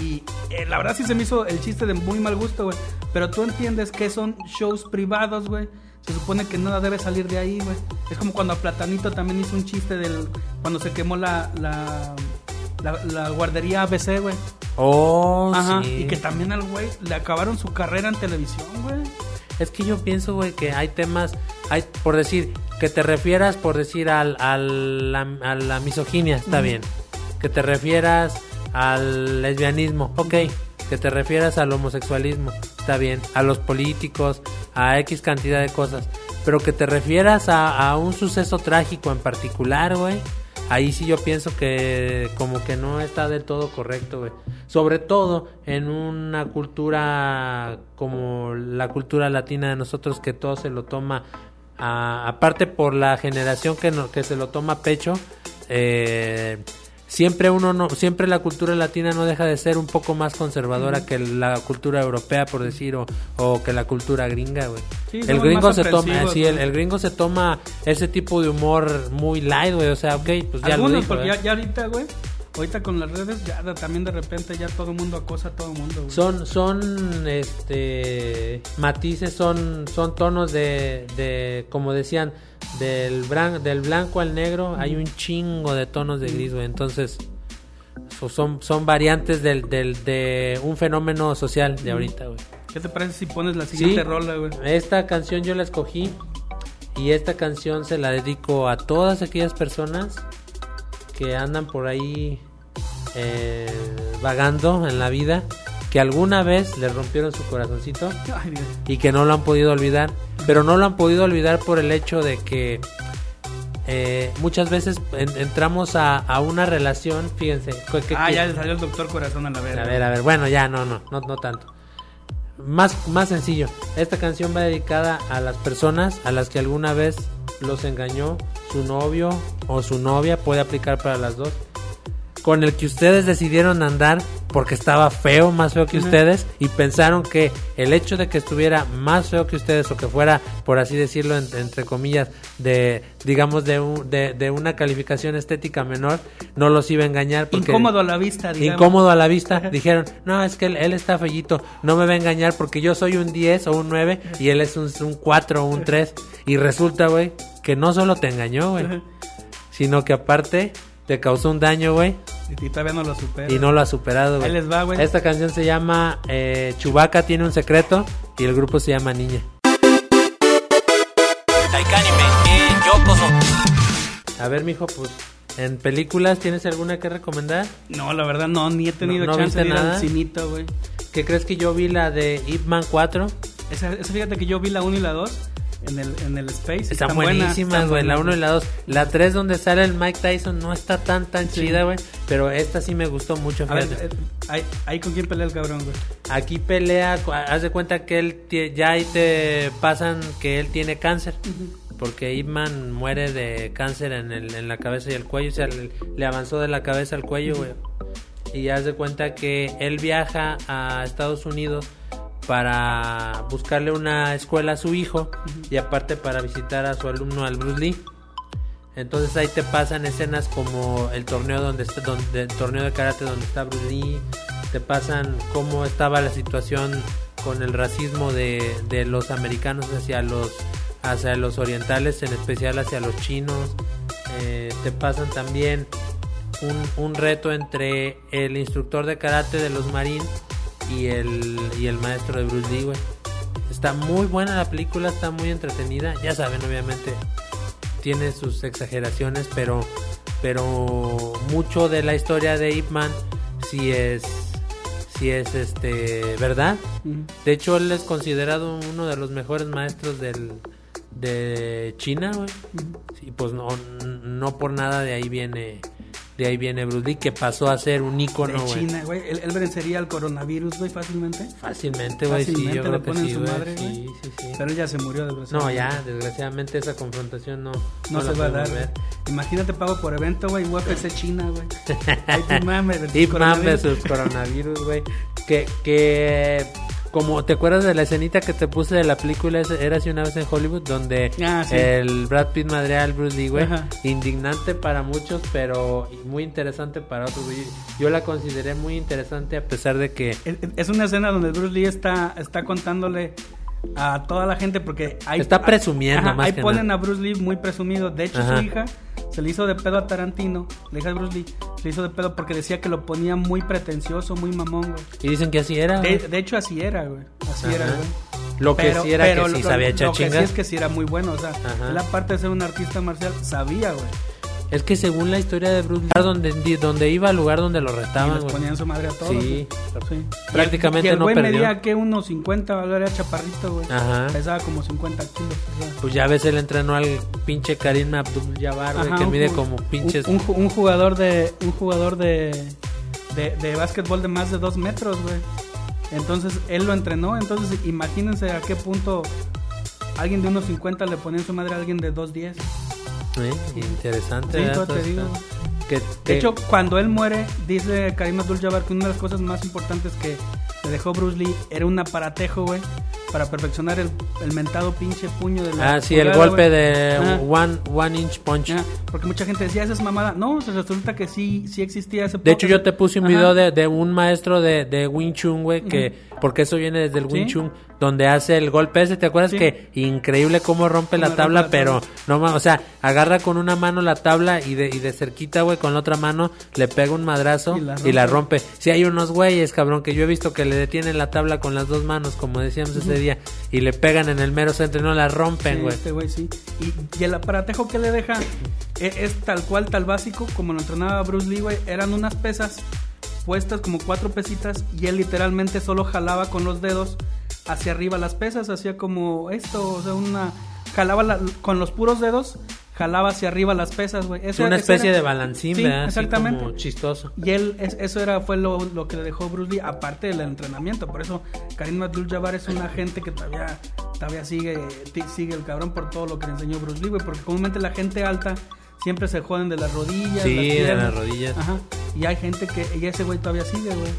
y eh, la verdad sí se me hizo el chiste de muy mal gusto, güey. Pero tú entiendes que son shows privados, güey. Se supone que nada debe salir de ahí, güey. Es como cuando a Platanito también hizo un chiste del... Cuando se quemó la... la la, la guardería ABC, güey. Oh, Ajá. sí. Y que también al güey le acabaron su carrera en televisión, güey. Es que yo pienso, güey, que hay temas, hay, por decir, que te refieras, por decir, al, al- la, a la misoginia, está bien. Que te refieras al lesbianismo, ok. Que te refieras al homosexualismo, está bien. A los políticos, a X cantidad de cosas. Pero que te refieras a, un suceso trágico en particular, güey. Ahí sí yo pienso que como que no está del todo correcto, güey. Sobre todo en una cultura como la cultura latina de nosotros que todo se lo toma, aparte por la generación que, no- que se lo toma pecho, eh, siempre uno no, siempre la cultura latina no deja de ser un poco más conservadora que la cultura europea, por decir, o, o que la cultura gringa, güey. Sí, el gringo se toma, sí, el, gringo se toma ese tipo de humor muy light, güey. O sea, ok, pues ya lo Algunos, dijo, porque ¿eh? ya, ya ahorita, güey. Ahorita con las redes, ya también de repente ya todo el mundo acosa a todo el mundo, güey. Son, son, este, matices, son, son tonos de, de, como decían, del, bran- del blanco al negro, hay un chingo de tonos de gris, güey. Entonces, so- son, son variantes del, del, de un fenómeno social de ahorita, güey. ¿Qué te parece si pones la siguiente Sí, rola, güey? esta canción yo la escogí y esta canción se la dedico a todas aquellas personas que andan por ahí eh, vagando en la vida que alguna vez le rompieron su corazoncito Ay, y que no lo han podido olvidar. Pero no lo han podido olvidar por el hecho de que eh, muchas veces en- entramos a, a una relación, fíjense. que- que- Ah, ya le salió el doctor corazón a la a verga. ver, a ver, bueno, ya no, no, no, no tanto. Más, más sencillo. Esta canción va dedicada a las personas a las que alguna vez los engañó su novio o su novia, puede aplicar para las dos. Con el que ustedes decidieron andar porque estaba feo, más feo que ustedes, y pensaron que el hecho de que estuviera más feo que ustedes o que fuera, por así decirlo, en- entre comillas, de, digamos, de, un- de, de una calificación estética menor, no los iba a engañar. Porque Incómodo a la vista, digamos. incómodo a la vista. Dijeron, no, es que él, él está fellito, no me va a engañar porque yo soy un 10 o un 9 y él es un, un 4 o un 3. Y resulta, güey, que no solo te engañó, güey, Ajá. sino que aparte te causó un daño, güey, Y todavía no lo supera. y no lo ha superado, güey. Ahí les va, güey. Esta canción se llama eh, Chubaca tiene un secreto y el grupo se llama Niña. A ver, mijo, pues, en películas, ¿tienes alguna que recomendar? No, la verdad no, ni he tenido ¿No- no chance de ir nada? al cinito, güey. ¿Qué crees que yo vi la de Ip Man 4? Esa, esa fíjate que yo vi la 1 y la 2 en el, en el Space. Están buenísimas, güey. La buenas, 1 y la 2. La 3 donde sale el Mike Tyson no está tan tan Sí. chida, güey. Pero esta sí me gustó mucho. A ver, eh, ahí, con quién pelea el cabrón, güey. Aquí pelea, haz de cuenta que él ya ahí te pasan que él tiene cáncer. Porque Ip Man muere de cáncer en, el, en la cabeza y el cuello. O sea, le, le avanzó de la cabeza al cuello, güey. Y haz de cuenta que él viaja a Estados Unidos para buscarle una escuela a su hijo y aparte para visitar a su alumno al Bruce Lee. Entonces ahí te pasan escenas como el torneo donde está, donde, el torneo de karate donde está Bruce Lee, te pasan cómo estaba la situación con el racismo de, de los americanos hacia los hacia los orientales, en especial hacia los chinos. Eh, te pasan también un, un reto entre el instructor de karate de los marines y el, y el maestro de Bruce Lee, güey. Está muy buena la película, está muy entretenida. Ya saben, obviamente, tiene sus exageraciones, pero, pero mucho de la historia de Ip Man sí es, sí es este, verdad. De hecho, él es considerado uno de los mejores maestros del, de China, güey. Sí, pues no, no por nada de ahí viene, de ahí viene Bruce Lee, que pasó a ser un ícono, de. China, güey. Él, él vencería al coronavirus, güey, fácilmente. Fácilmente, güey, sí, yo creo que sí, madre. Sí, sí, sí. Pero él ya se murió, No, desgraciadamente. ya, desgraciadamente esa confrontación no, No, la se va a dar, güey. Imagínate, pago por evento, güey, UFC China, güey. Ahí tu mame, versus Ip Man coronavirus. versus coronavirus, güey. Que, que, como te acuerdas de la escenita que te puse de la película Era así una vez en Hollywood, donde Ah, sí. el Brad Pitt madrea al Bruce Lee, güey. Ajá. Indignante para muchos, pero muy interesante para otros, güey. Yo la consideré muy interesante a pesar de que Es- Es una escena donde Bruce Lee está, está contándole a toda la gente porque hay, Está presumiendo, Ajá, más ahí que ponen nada. a Bruce Lee muy presumido. De hecho, Ajá. su hija se le hizo de pedo a Tarantino, la hija de Bruce Lee, se le hizo de pedo porque decía que lo ponía muy pretencioso, muy mamón, güey. y dicen que así era, De, de hecho, así era, güey. Así Ajá. era, güey. Lo que sí era que sí lo- sabía lo echar que sí es que sí era muy bueno, o sea, Ajá. él aparte de ser un artista marcial, sabía, güey. Es que según la historia de Bruce Lee, donde, donde iba al lugar donde lo Y retaban, les güey. ponían su madre a todos. Sí. Sí. Prácticamente y el, y el no güey perdió. medía que unos 50, era chaparrito, güey. Ajá. Pesaba como 50 kilos. sea. Pues ya ves, él entrenó al pinche Karim Abdul Jabbar, Ajá, que mide como pinches. Un, un un jugador de. Un jugador de. De, de básquetbol de más de dos metros, güey. Entonces él lo entrenó. Entonces imagínense a qué punto alguien de unos 50 le ponía su madre a alguien de 2.10. ¿eh? Interesante, Sí, ¿verdad? yo te digo. que- De hecho, cuando él muere, dice Karim Abdul-Jabbar que una de las cosas más importantes que le dejó Bruce Lee era un aparatejo, güey, para perfeccionar el, el mentado pinche puño de la ah, sí, el golpe de one, one Inch Punch. Porque mucha gente decía, esa es mamada. No, se resulta que sí, sí existía ese De hecho, yo te puse un Ajá. video de, de un maestro de, de Wing Chun, güey, que, porque eso viene desde el Wing Sí. Chun, donde hace el golpe ese, ¿te acuerdas Sí. que increíble cómo rompe la tabla, pero no o sea, agarra con una mano la tabla y de, y de cerquita, güey, con la otra mano le pega un madrazo Y la y la rompe. rompe. Si hay unos güeyes, cabrón, que yo he visto que le detienen la tabla con las dos manos, como decíamos ese día, y le pegan en el mero centro y no la rompen, Sí, güey. este güey sí. Y, y el aparatejo que le deja es, es tal cual, tal básico, como lo entrenaba Bruce Lee, güey. Eran unas pesas puestas como cuatro pesitas y él literalmente solo jalaba con los dedos hacia arriba las pesas, hacía como esto, o sea, una jalaba la- con los puros dedos, jalaba hacia arriba las pesas, güey. Es una especie era- de balancín, Sí, ¿verdad? Así exactamente. como chistoso. Y él, es- eso era, fue lo, lo que le dejó Bruce Lee, aparte del entrenamiento. Por eso Karim Abdul-Jabbar es una gente que todavía, todavía sigue, sigue el cabrón por todo lo que le enseñó Bruce Lee, güey. Porque comúnmente la gente alta siempre se joden de las rodillas. Sí, las de las rodillas. Ajá. Y hay gente que, y ese güey todavía sigue, güey.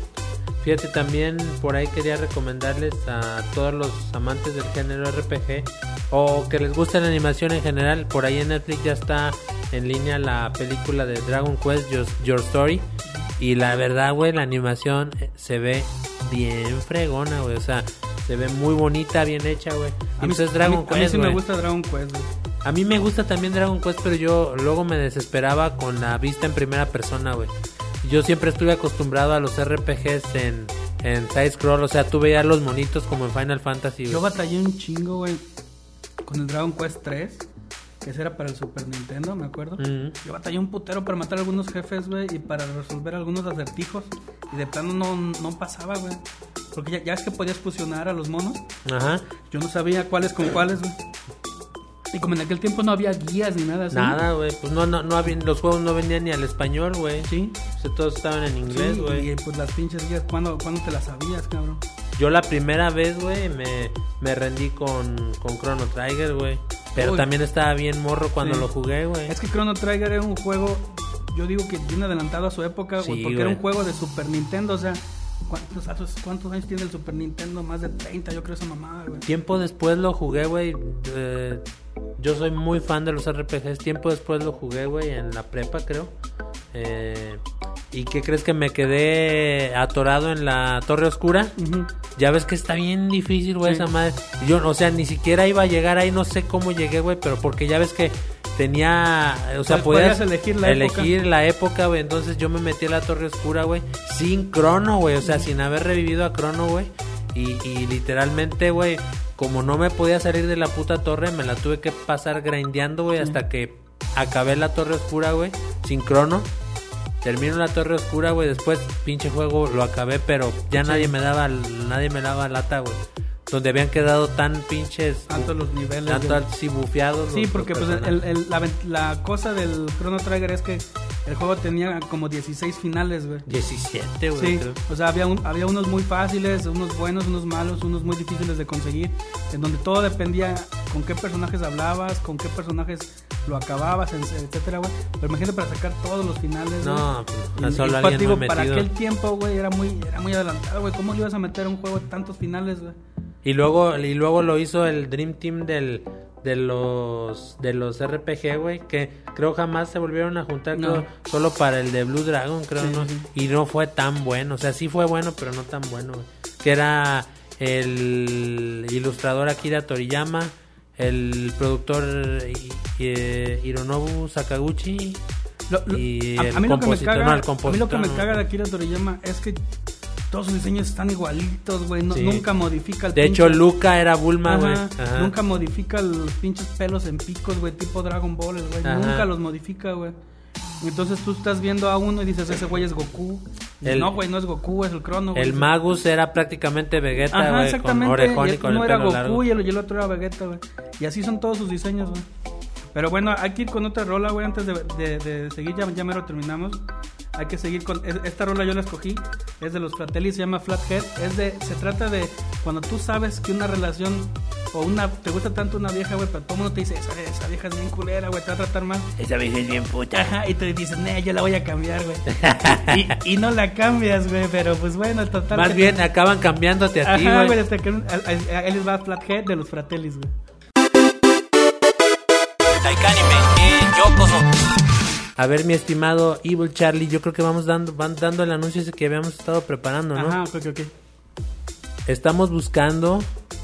Fíjate, también por ahí quería recomendarles a todos los amantes del género RPG o que les guste la animación en general. Por ahí en Netflix ya está en línea la película de Dragon Quest Your, Your Story. Y la verdad, güey, la animación eh, se ve bien fregona, güey. O sea, se ve muy bonita, bien hecha, güey. Y pues es Dragon a mí, a mí Quest, sí me güey. gusta Dragon Quest, güey. A mí me gusta también Dragon Quest, pero yo luego me desesperaba con la vista en primera persona, güey. Yo siempre estuve acostumbrado a los RPGs en, en side scroll, o sea, tú veías los monitos como en Final Fantasy, güey. Yo batallé un chingo, güey, con el Dragon Quest 3, que ese era para el Super Nintendo, me acuerdo. Yo batallé un putero para matar a algunos jefes, güey, y para resolver algunos acertijos. Y de plano no, no pasaba, güey. Porque ya, ya es que podías fusionar a los monos. Ajá. Yo no sabía cuáles con cuáles, güey. Y como en aquel tiempo no había guías ni nada así. Nada, güey. Pues no, no, no había, los juegos no venían ni al español, güey. Sí. O sea, todos estaban en inglés, Sí, güey. y pues las pinches guías, ¿cuándo, ¿cuándo te las sabías, cabrón? Yo la primera vez, güey, me, me rendí con, con Chrono Trigger, güey. Pero Uy. también estaba bien morro cuando Sí. lo jugué, güey. Es que Chrono Trigger era un juego, yo digo que bien adelantado a su época, güey, Sí, porque era un juego de Super Nintendo, o sea, ¿cuántos, años- cuántos años tiene el Super Nintendo? Más de 30, yo creo esa mamada, güey. Tiempo después lo jugué, güey. eh, yo soy muy fan de los RPGs. Tiempo después lo jugué, güey, en la prepa, creo. Eh, ¿Y qué crees que me quedé atorado en la Torre Oscura? Ya ves que está bien difícil, güey, Sí. esa madre. Yo, o sea, ni siquiera iba a llegar ahí, no sé cómo llegué, güey, pero porque ya ves que tenía, o sea, podías, podías elegir la elegir la época, güey. Entonces yo me metí a la Torre Oscura, güey, sin crono, güey, o sea, sin haber revivido a crono, güey. Y, y literalmente, güey, como no me podía salir de la puta torre, me la tuve que pasar grindeando, güey, hasta que acabé la Torre Oscura, güey, sin crono. Termino la Torre Oscura, güey, después pinche juego lo acabé, pero ya Sí. nadie me daba nadie me daba lata, güey. Donde habían quedado tan pinches Tantos los niveles. tanto así bufeados. Sí, los- porque los pues el- el- la, la cosa del Chrono Trigger es que el juego tenía como 16 finales, güey. 17, güey. Sí, creo. o sea, había, un- había unos muy fáciles, unos buenos, unos malos, unos muy difíciles de conseguir, en donde todo dependía con qué personajes hablabas, con qué personajes lo acababas, etcétera, güey. Pero imagínate para sacar todos los finales. No, pues, Y- solo y, alguien digo, muy para aquel tiempo, güey, era muy, era muy adelantado, güey. ¿Cómo le ibas a meter a un juego tantos finales, güey? Y luego y luego lo hizo el Dream Team del de los de los RPG, güey, que creo jamás se volvieron a juntar No. creo, solo para el de Blue Dragon, creo, Sí, ¿no? sí. Y no fue tan bueno, o sea, sí fue bueno, pero no tan bueno, güey. Que era el ilustrador Akira Toriyama, el productor eh, Hironobu Sakaguchi Lo- lo- y a, a el mí lo que me compositor, caga, no, el a mí lo compositor, que me caga de Akira Toriyama es que todos sus diseños están igualitos, güey. No- Sí. Nunca modifica el De pinche- hecho, Luca era Bulma, güey. Nunca modifica los pinches pelos en picos, güey, tipo Dragon Ball, güey. Nunca los modifica, güey. Entonces tú estás viendo a uno y dices, ese güey es Goku. El- no, güey, no es Goku, es el Crono, güey. El Magus era prácticamente Vegeta, Ajá, güey, con exactamente. orejón y y el- con uno el era Goku largo. y el, y el otro era Vegeta, güey. Y así son todos sus diseños, güey. Pero bueno, hay que ir con otra rola, güey, antes de, de- de seguir, ya, ya mero terminamos. Hay que seguir con... es- Esta rola yo la escogí, es de los Fratelli, se llama Flathead. Es de, se trata de cuando tú sabes que una relación o una... Te gusta tanto una vieja, güey, pero todo el mundo te dice, esa, esa vieja es bien culera, güey, te va a tratar mal. Esa vieja es bien puta. Ajá, y te dices, nee, yo la voy a cambiar, güey. y, y no la cambias, güey, pero pues bueno, total. Más bien acaban cambiándote a ti, Ajá, güey. hasta que él les va a Flathead de los Fratellis, güey. A ver, mi estimado Evil Charlie, yo creo que vamos dando, van dando el anuncio ese que habíamos estado preparando, ¿no? Ajá, ok, ok. Estamos buscando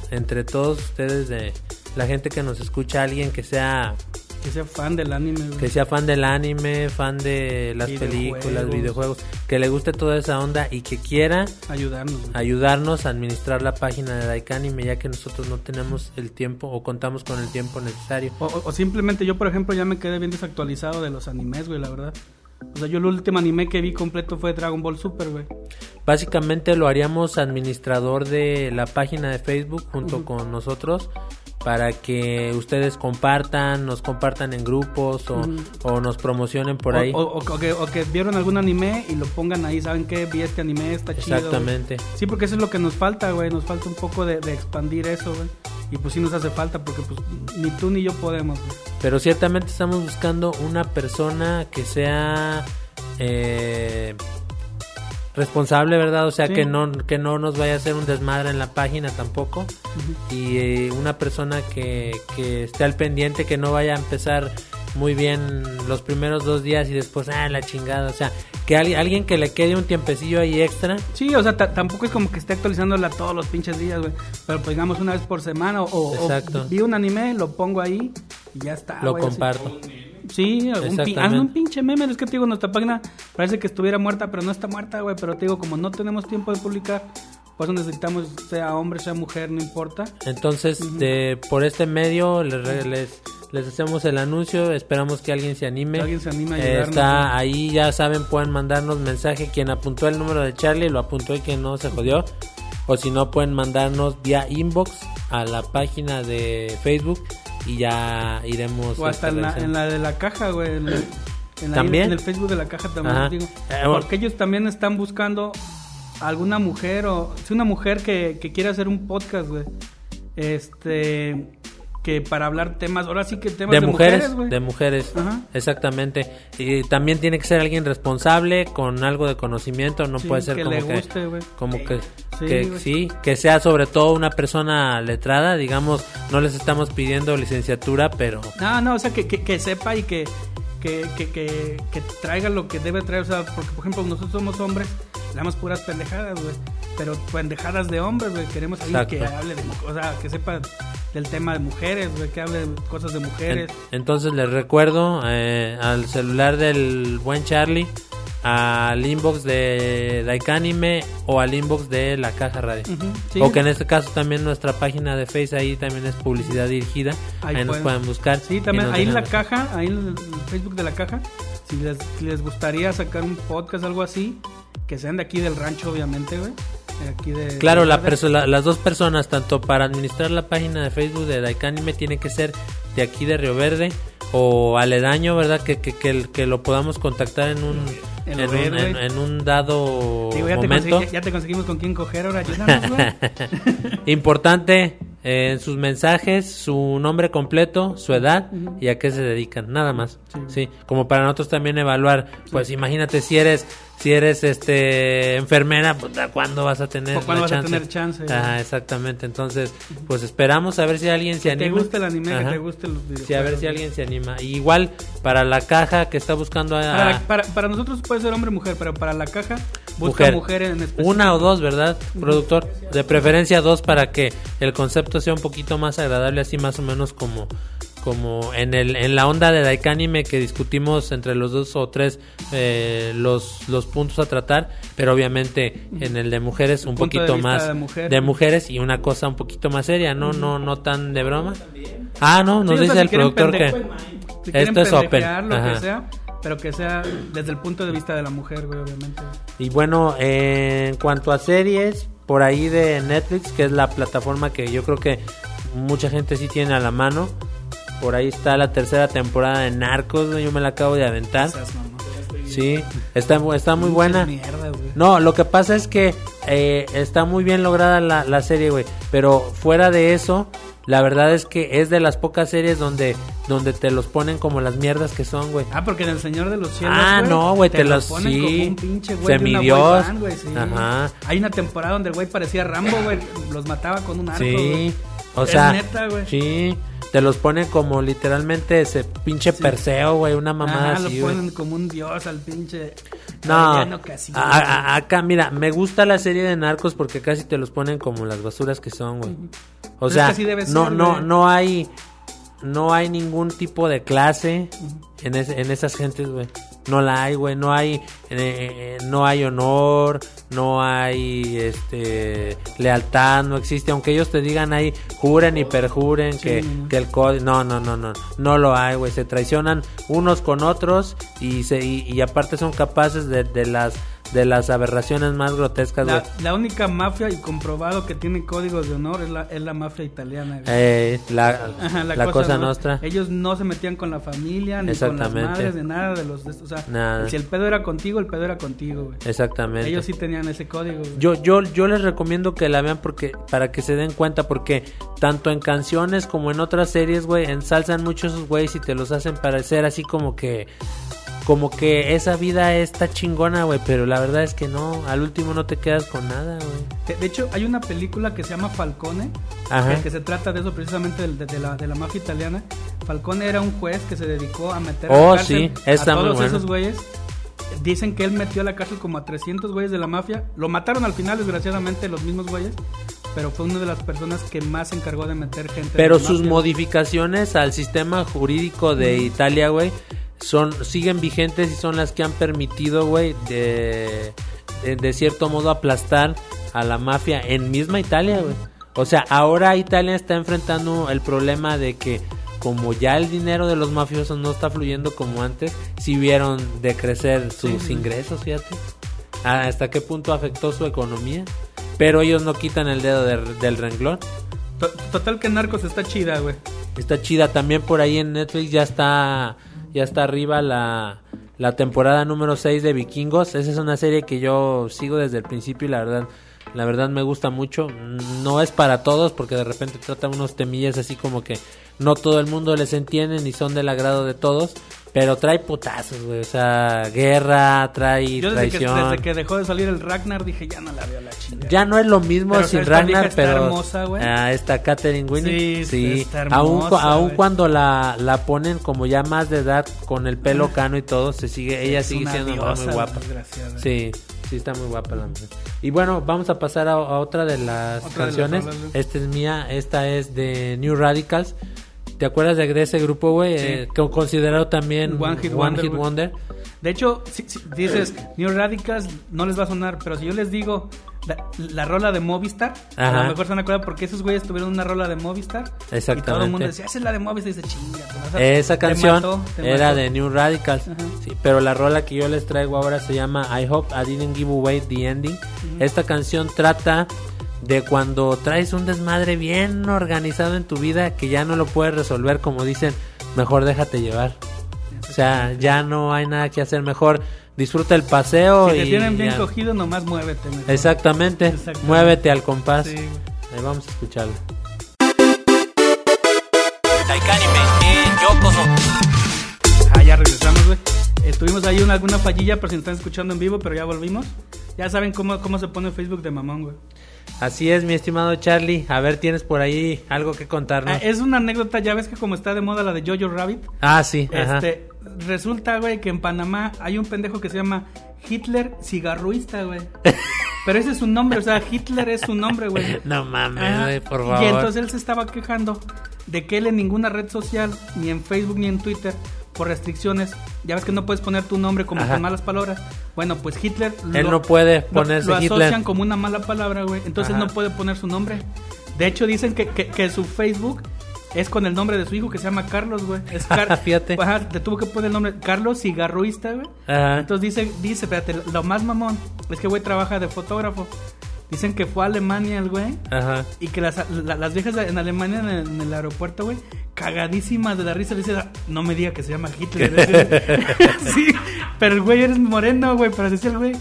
entre todos ustedes de la gente que nos escucha, alguien que sea Que sea fan del anime, güey. que sea fan del anime, fan de las Videojuegos. películas, videojuegos, que le guste toda esa onda y que quiera Ayudarnos, güey. ayudarnos a administrar la página de Daikanime, ya que nosotros no tenemos el tiempo o contamos con el tiempo necesario. O, o- o simplemente yo, por ejemplo, ya me quedé bien desactualizado de los animes, güey, la verdad. O sea, yo el último anime que vi completo fue Dragon Ball Super, güey. Básicamente lo haríamos administrador de la página de Facebook junto con nosotros para que ustedes compartan, nos compartan en grupos o, o nos promocionen por O- ahí. O, o- o que, o que vieron algún anime y lo pongan ahí, ¿saben qué? Vi este anime, está chido. Exactamente. Sí, porque eso es lo que nos falta, güey. Nos falta un poco de, de expandir eso, güey. Y pues sí nos hace falta porque pues ni tú ni yo podemos, güey. Pero ciertamente estamos buscando una persona que sea eh, responsable, ¿verdad? O sea, Sí. que no que no nos vaya a hacer un desmadre en la página tampoco. Y eh, una persona que, que esté al pendiente, que no vaya a empezar muy bien los primeros dos días y después, ah, la chingada. O sea, que alguien, alguien que le quede un tiempecillo ahí extra. Sí, o sea, ta- tampoco es como que esté actualizándola todos los pinches días, güey. Pero pues digamos una vez por semana o, o Exacto. vi un anime, lo pongo ahí y ya está. lo así. Sí, algún pi- Exactamente. hazme un pinche meme. Es que te digo, nuestra página parece que estuviera muerta, pero no está muerta, güey. Pero te digo, como no tenemos tiempo de publicar, por eso necesitamos, sea hombre, sea mujer, no importa. Entonces, de, por este medio les, les, les hacemos el anuncio, esperamos que alguien se anime. Que alguien se anime a ayudarnos, está ¿no? ahí, ya saben, pueden mandarnos mensaje. Quien apuntó el número de Charlie lo apuntó y quien no se jodió. O si no, pueden mandarnos vía inbox a la página de Facebook y ya iremos. O hasta en la, en la de la caja, güey. En, el- en la- ¿También? en el Facebook de la caja también, Ajá. digo. Eh, Porque ellos también están buscando alguna mujer o... Si una mujer que, que quiere hacer un podcast, güey. Este... Que para hablar temas... Ahora sí que temas de, de, mujeres, güey. de mujeres, Ajá. exactamente. Y también tiene que ser alguien responsable con algo de conocimiento, no Sí, puede ser que como le que guste, güey. como que Sí, que sí, que sea sobre todo una persona letrada, digamos, no les estamos pidiendo licenciatura, pero No, no, o sea, que, que, que sepa y que, que, que, que, que traiga lo que debe traer. O sea, porque, por ejemplo, nosotros somos hombres, le damos puras pendejadas, güey. Pero pendejadas de hombres, güey. Queremos alguien que hable de... O sea, que sepa del tema de mujeres, güey. Que hable de cosas de mujeres. en- entonces les recuerdo eh, al celular del buen Charlie, al inbox de Daikanime o al inbox de la caja radio. Sí. O que en este caso también nuestra página de Face ahí también es publicidad dirigida. Ahí, Ahí nos pueden. buscar. Sí, también ahí en la caja, ahí en el el Facebook de la caja, si les, si les gustaría sacar un podcast, algo así, que sean de aquí del rancho, obviamente, güey. Aquí de, Claro, de- la la- las dos personas, tanto para administrar la página de Facebook de Daikanime, tiene que ser de aquí de Río Verde o aledaño, ¿verdad? Que, que, que, que lo podamos contactar en un, En un, verde. en- en un dado Digo, ya, te momento. consegui- ya te conseguimos con quién coger ahora, ayúdanos, eh, en sus mensajes, su nombre completo, su edad y a qué se dedican, nada más. Sí. como para nosotros también evaluar, pues imagínate si eres si eres este enfermera, puta, ¿cuándo vas a tener ¿O cuándo vas a tener chance? Ajá, exactamente. Entonces, pues esperamos a ver si alguien se Que te anima. guste el anime, que te guste los Sí, a ver videojuegos, si alguien se anima. Y igual para la caja que está buscando a Para, para, para nosotros puede ser hombre o mujer, pero para la caja busca mujer, mujer, en específico. una o dos, ¿verdad, productor? De preferencia dos para que el concepto sea un poquito más agradable, así más o menos como como en el en la onda de Daikanime que discutimos entre los dos o tres eh, los los puntos a tratar, pero obviamente en el de mujeres un de poquito más de mujer. de mujeres y una cosa un poquito más seria, no no no tan de broma. Ah, no, nos Sí, o sea, dice si el productor que si esto es open. Ajá. que sea, pero que sea desde el punto de vista de la mujer, güey, obviamente. Y bueno, eh, en cuanto a series, por ahí de Netflix, que es la plataforma que yo creo que mucha gente sí tiene a la mano. Por ahí está la tercera temporada de Narcos, yo me la acabo de aventar. Sí, está, está muy buena. No, lo que pasa es que eh, está muy bien lograda la, la serie, güey. Pero fuera de eso, la verdad es que es de las pocas series donde, donde te los ponen como las mierdas que son, güey. Ah, porque en El Señor de los Cielos. Ah, no, güey, te lo los- ponen sí. como un pinche güey. una Semidios. boy band, güey, sí. Ajá. Hay una temporada donde el güey parecía Rambo, güey. Los mataba con un arco. Sí. O Es sea, neta, güey. sí, te los ponen como literalmente ese pinche perseo, güey, una mamada Ajá, así, lo güey. ponen como un dios al pinche. No, Casillas, a- a- acá, mira, me gusta la serie de narcos porque casi te los ponen como las basuras que son, güey. O Pero es sea, que así debe no, ser, no, güey. no hay, no hay ningún tipo de clase en, ese- en esas gentes, güey. No la hay, güey. No hay, eh, no hay honor, no hay este lealtad, no existe. Aunque ellos te digan ahí, juren y perjuren que, que, el código. No, no, no, no. No lo hay, güey. Se traicionan unos con otros y, se, y, aparte son capaces de, de las de las aberraciones más grotescas, la, la, única mafia y comprobado que tiene códigos de honor es la, es la mafia italiana. Eh, la, la, cosa, nuestra. Ellos no se metían con la familia, ni con las madres, de nada de los... o sea, si el pedo era contigo, el pedo era contigo, güey. Exactamente. Ellos sí tenían ese código. Yo, yo, yo les recomiendo que la vean porque para que se den cuenta, porque tanto en canciones como en otras series, güey, ensalzan mucho esos güeyes y te los hacen parecer así como que como que esa vida está chingona, güey, pero la verdad es que no, al último no te quedas con nada, güey. De, hecho, hay una película que se llama Falcone, Que, se trata de eso precisamente de, la, de la mafia italiana. Falcone era un juez que se dedicó a meter oh, a, la sí, a todos esos güeyes. Dicen que él metió a la cárcel como a 300 güeyes de la mafia. Lo mataron al final, desgraciadamente, los mismos güeyes pero fue una de las personas que más se encargó de meter gente. Pero sus modificaciones al sistema jurídico de Italia, güey, son siguen vigentes y son las que han permitido, güey, de, de, cierto modo aplastar a la mafia en misma Italia, güey. O sea, ahora Italia está enfrentando el problema de que como ya el dinero de los mafiosos no está fluyendo como antes, si vieron decrecer sus ingresos, fíjate. ¿Hasta qué punto afectó su economía? Pero ellos no quitan el dedo del renglón. Total que Narcos está chida, güey. Está chida. También por ahí en Netflix ya está ya está arriba la, la temporada número 6 de Vikingos. Esa es una serie que yo sigo desde el principio y la verdad, la verdad me gusta mucho. No es para todos porque de repente trata unos temillas así como que no todo el mundo les entiende ni son del agrado de todos. Pero trae putazos, güey. O sea, guerra, trae Yo desde Que, desde que dejó de salir el Ragnar dije, ya no la veo la chingada. Ya no es lo mismo sin Ragnar, pero. Está hermosa, güey. Ah, esta Katherine Winnie. Sí, sí. hermosa, aún, cuando la, la ponen como ya más de edad, con el pelo cano y todo, se sigue, ella sigue siendo muy guapa. Sí, sí, está muy guapa la mujer. Y bueno, vamos a pasar a, otra de las canciones. esta es mía, esta es de New Radicals. ¿Te acuerdas de ese grupo, güey? Eh, considerado también One Hit, Wonder, De hecho, si, dices New Radicals, no les va a sonar, pero si yo les digo la, rola de Movistar, a lo mejor se van a acordar porque esos güeyes tuvieron una rola de Movistar. Exactamente. Y todo el mundo decía, esa es la de Movistar. Y dice, chinga. Esa canción era de New Radicals. Sí, pero la rola que yo les traigo ahora se llama I Hope I Didn't Give Away the Ending. Esta canción trata de cuando traes un desmadre bien organizado en tu vida que ya no lo puedes resolver como dicen, mejor déjate llevar. O sea, ya no hay nada que hacer, mejor disfruta el paseo. Si te tienen bien cogido, nomás muévete. Exactamente. muévete al compás. Ahí vamos a escucharlo. Ah, ya regresamos, güey. Estuvimos ahí una, alguna fallilla, pero si nos están escuchando en vivo, pero ya volvimos. Ya saben cómo, cómo se pone Facebook de mamón, güey. Así es, mi estimado Charlie. A ver, tienes por ahí algo que contarnos. Ah, es una anécdota, ya ves que como está de moda la de Jojo Rabbit. Ah, sí. Este, resulta, güey, que en Panamá hay un pendejo que se llama Hitler cigarruista, güey. Pero ese es su nombre, o sea, Hitler es su nombre, güey. No mames, güey, por favor. Y entonces él se estaba quejando de que él en ninguna red social, ni en Facebook ni en Twitter, por restricciones, ya ves que no puedes poner tu nombre como con malas palabras. Bueno, pues Hitler. Él no puede ponerse lo, lo asocian como una mala palabra, güey. Entonces no puede poner su nombre. De hecho, dicen que, que, su Facebook es con el nombre de su hijo que se llama Carlos, güey. Es Car Fíjate. Ajá, tuvo que poner el nombre Carlos Cigarruista, güey. Entonces dice, dice, espérate, lo más mamón es que güey trabaja de fotógrafo. Dicen que fue a Alemania el güey. Ajá. Y que las, las viejas en Alemania en el, aeropuerto, güey, cagadísimas de la risa, le dice, no me diga que se llama Hitler. sí, pero el güey eres moreno, güey, pero decía el güey,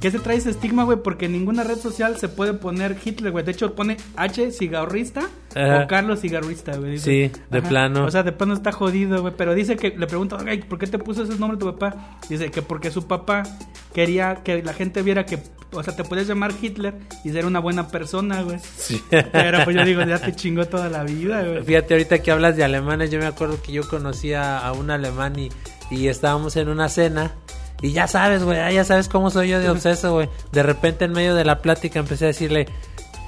¿Qué se trae ese estigma, güey? Porque en ninguna red social se puede poner Hitler, güey. De hecho, pone H cigarrista o Carlos cigarrista, güey. Sí, de plano. O sea, de plano está jodido, güey. Pero dice que le pregunto, ay, ¿por qué te puso ese nombre tu papá? Dice que porque su papá quería que la gente viera que, o sea, te puedes llamar Hitler y ser una buena persona, güey. Sí. Pero pues yo digo, ya te chingó toda la vida, güey. Fíjate, ahorita que hablas de alemanes, yo me acuerdo que yo conocía a un alemán y, y estábamos en una cena. Y ya sabes, güey, ya sabes cómo soy yo de obseso, güey. De repente en medio de la plática empecé a decirle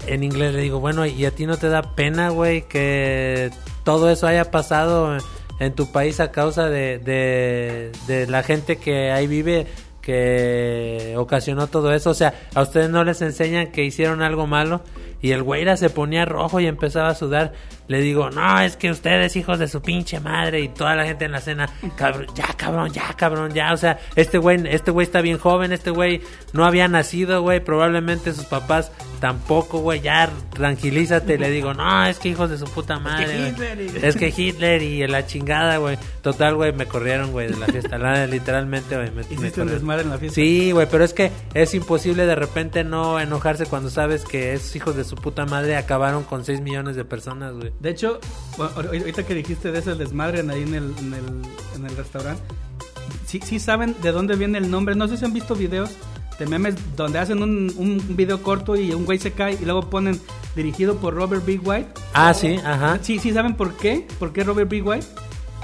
en inglés, le digo, bueno, ¿y a ti no te da pena, güey, que todo eso haya pasado en tu país a causa de, de, de la gente que ahí vive que ocasionó todo eso. O sea, a ustedes no les enseñan que hicieron algo malo y el güeyra se ponía rojo y empezaba a sudar. Le digo, no, es que ustedes hijos de su pinche madre y toda la gente en la cena, cabrón, ya cabrón, ya cabrón, ya. O sea, este güey, este güey está bien joven, este güey no había nacido, güey, probablemente sus papás tampoco, güey, ya tranquilízate. Le digo, no, es que hijos de su puta madre. Es que. Hitler y- Es que Hitler y la chingada, güey. Total, güey, me corrieron, güey, de la fiesta. La- literalmente, güey. Me, Hiciste desmadre en la fiesta. Sí, güey, pero es que es imposible de repente no enojarse cuando sabes que esos hijos de su puta madre acabaron con 6 millones de personas, güey. De hecho, bueno, ahor- ahorita que dijiste de ese desmadre ahí en el, en el, en el restaurante, sí, sí saben de dónde viene el nombre. No sé si han visto videos de memes donde hacen un, un video corto y un güey se cae y luego ponen dirigido por Robert B. White. Ah, sí, ajá. Sí, sí saben por qué. ¿Por qué Robert B. White?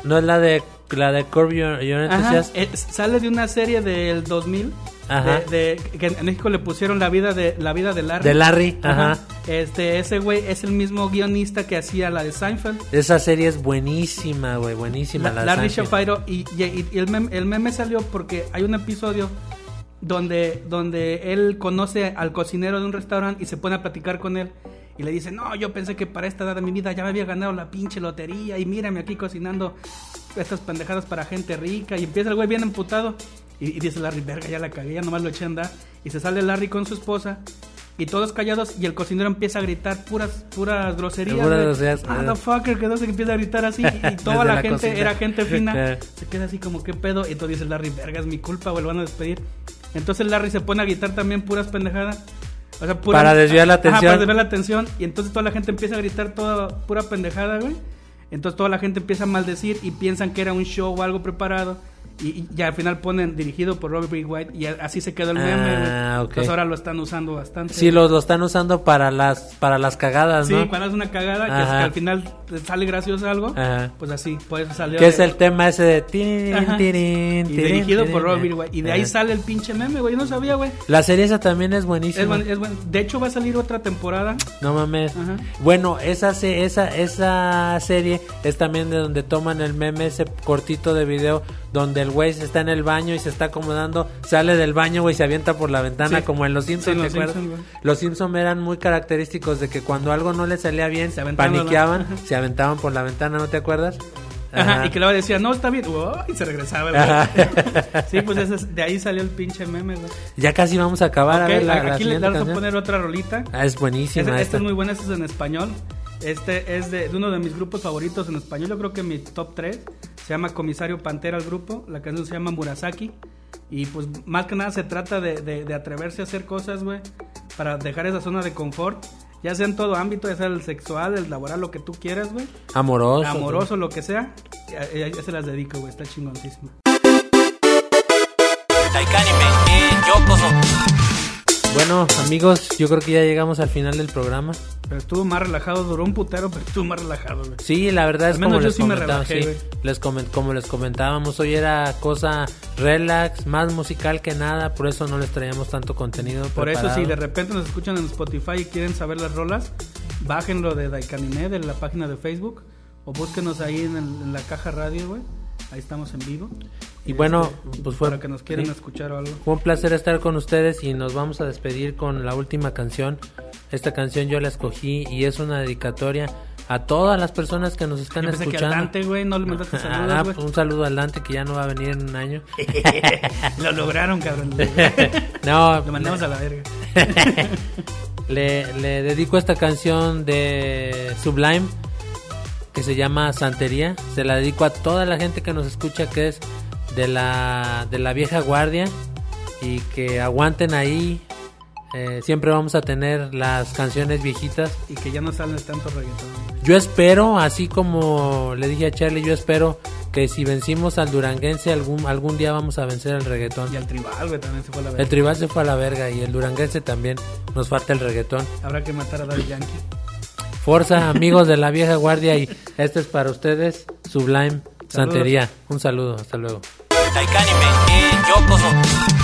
No es la de la de Curb Your, Your Ajá, Enthusiasm. eh, sale de una serie del 2000 Ajá. de, de- que en México le pusieron la vida de la vida de Larry. De Larry, ajá. Este ese güey es el mismo guionista que hacía la de Seinfeld. Esa serie es buenísima, güey, buenísima. La- la de Larry. Shapiro y, y- y el, meme, el meme salió porque hay un episodio donde, donde él conoce al cocinero de un restaurante y se pone a platicar con él y le dice, no, yo pensé que para esta edad de mi vida ya me había ganado la pinche lotería y mírame aquí cocinando estas pendejadas para gente rica y empieza el güey bien emputado y, y dice Larry, verga, ya la cagué, ya nomás lo eché a andar y se sale Larry con su esposa y todos callados y el cocinero empieza a gritar puras puras groserías. Puras groserías, Ah, eh. the fucker, que no se empieza a gritar así y, y toda la, la gente cocina. era gente fina. Se queda así como, ¿qué pedo? Y entonces dice Larry, verga, es mi culpa, güey, lo van a despedir. Entonces Larry se pone a gritar también puras pendejadas. O sea, puras- Para desviar la Ajá, atención. para desviar la atención. Y entonces toda la gente empieza a gritar toda pura pendejada, güey. Entonces toda la gente empieza a maldecir y piensan que era un show o algo preparado. Y, y ya al final ponen dirigido por Robert B. White y así se quedó el meme. Ah, ok. Entonces ahora lo están usando bastante. Sí, lo, lo están usando para las para las cagadas, Sí, ¿no? cuando es una cagada, que, es Ajá. que al final te sale gracioso algo, Ajá. pues así, por eso salió. Que es el tema ese de tirin, tirin, Y dirigido tirin, por Robert. B. White. Y de ahí sale el pinche meme, güey. Yo no sabía, güey. La serie esa también es Es buenísima. buen- es buen- De hecho, va a salir otra temporada. No mames. Ajá. Bueno, esa, esa, esa serie es también de donde toman el meme, ese cortito de video, donde el güey se está en el baño y se está acomodando, sale del baño, güey, se avienta por la ventana, Sí. como en Los Simpsons, Sí, en ¿te Los acuerdas? Simpson. Los Simpsons eran muy característicos de que cuando algo no les salía bien, Se la- paniqueaban, se aventaban por la ventana, ¿no te acuerdas? Ajá. Y que luego decía, no, está bien. Y se regresaba, güey. Sí, pues ese es- de ahí salió el pinche meme, güey. Ya casi vamos a acabar a ver la, a- la aquí le vamos a poner otra rolita. Ah, es buenísima. Este esta. es muy bueno, este es en español. Este es de, de uno de mis grupos favoritos en español. Yo creo que mi top 3 se llama Comisario Pantera el grupo. La canción se llama Murasaki. Y pues más que nada se trata de, de- de atreverse a hacer cosas, güey. Para dejar esa zona de confort. Ya sea en todo ámbito, ya sea el sexual, el laboral, lo que tú quieras, güey. Amoroso. Amoroso, lo que sea. Ya, ya- ya se las dedico, güey. Está chingoncísimo. Bueno, amigos, yo creo que ya llegamos al final del programa. Pero estuvo más relajado, duró un putero, pero estuvo más relajado, güey. Sí, la verdad es como les sí relajé, sí, les como les comentábamos, hoy era cosa relax, más musical que nada, por eso no les traíamos tanto contenido. Por eso, si de repente nos escuchan en Spotify y quieren saber las rolas, bájenlo de Daikanime, de la página de Facebook, o búsquenos ahí en, el- en la caja radio, güey. Ahí estamos en vivo. Y bueno, Este, pues fue- Para que nos quieran escuchar o algo. Fue un placer estar con ustedes y nos vamos a despedir con la última canción. Esta canción yo la escogí y es una dedicatoria a todas las personas que nos están Yo pensé que escuchando. Dante, güey, no le mandaste Ah, saludos, güey. un saludo al Dante que ya no va a venir en un año. Lo lograron, cabrón. no, Lo mandamos a la verga. le, le dedico esta canción de Sublime que se llama Santería. Se la dedico a toda la gente que nos escucha que es de la, de la vieja guardia y que aguanten ahí. Eh, siempre vamos a tener las canciones viejitas. Y que ya no salen tanto reggaetón. Yo espero, así como le dije a Charlie, yo espero que si vencimos al duranguense algún, algún día vamos a vencer al reggaetón. Y al tribal, güey, también se fue a la verga. El tribal se fue a la verga y el duranguense también. Nos falta el reggaetón. Habrá que matar a Daddy Yankee. Forza, amigos de la vieja guardia, y este es para ustedes, Sublime Santería. Un saludo, hasta luego. Daikanime y Yokozo.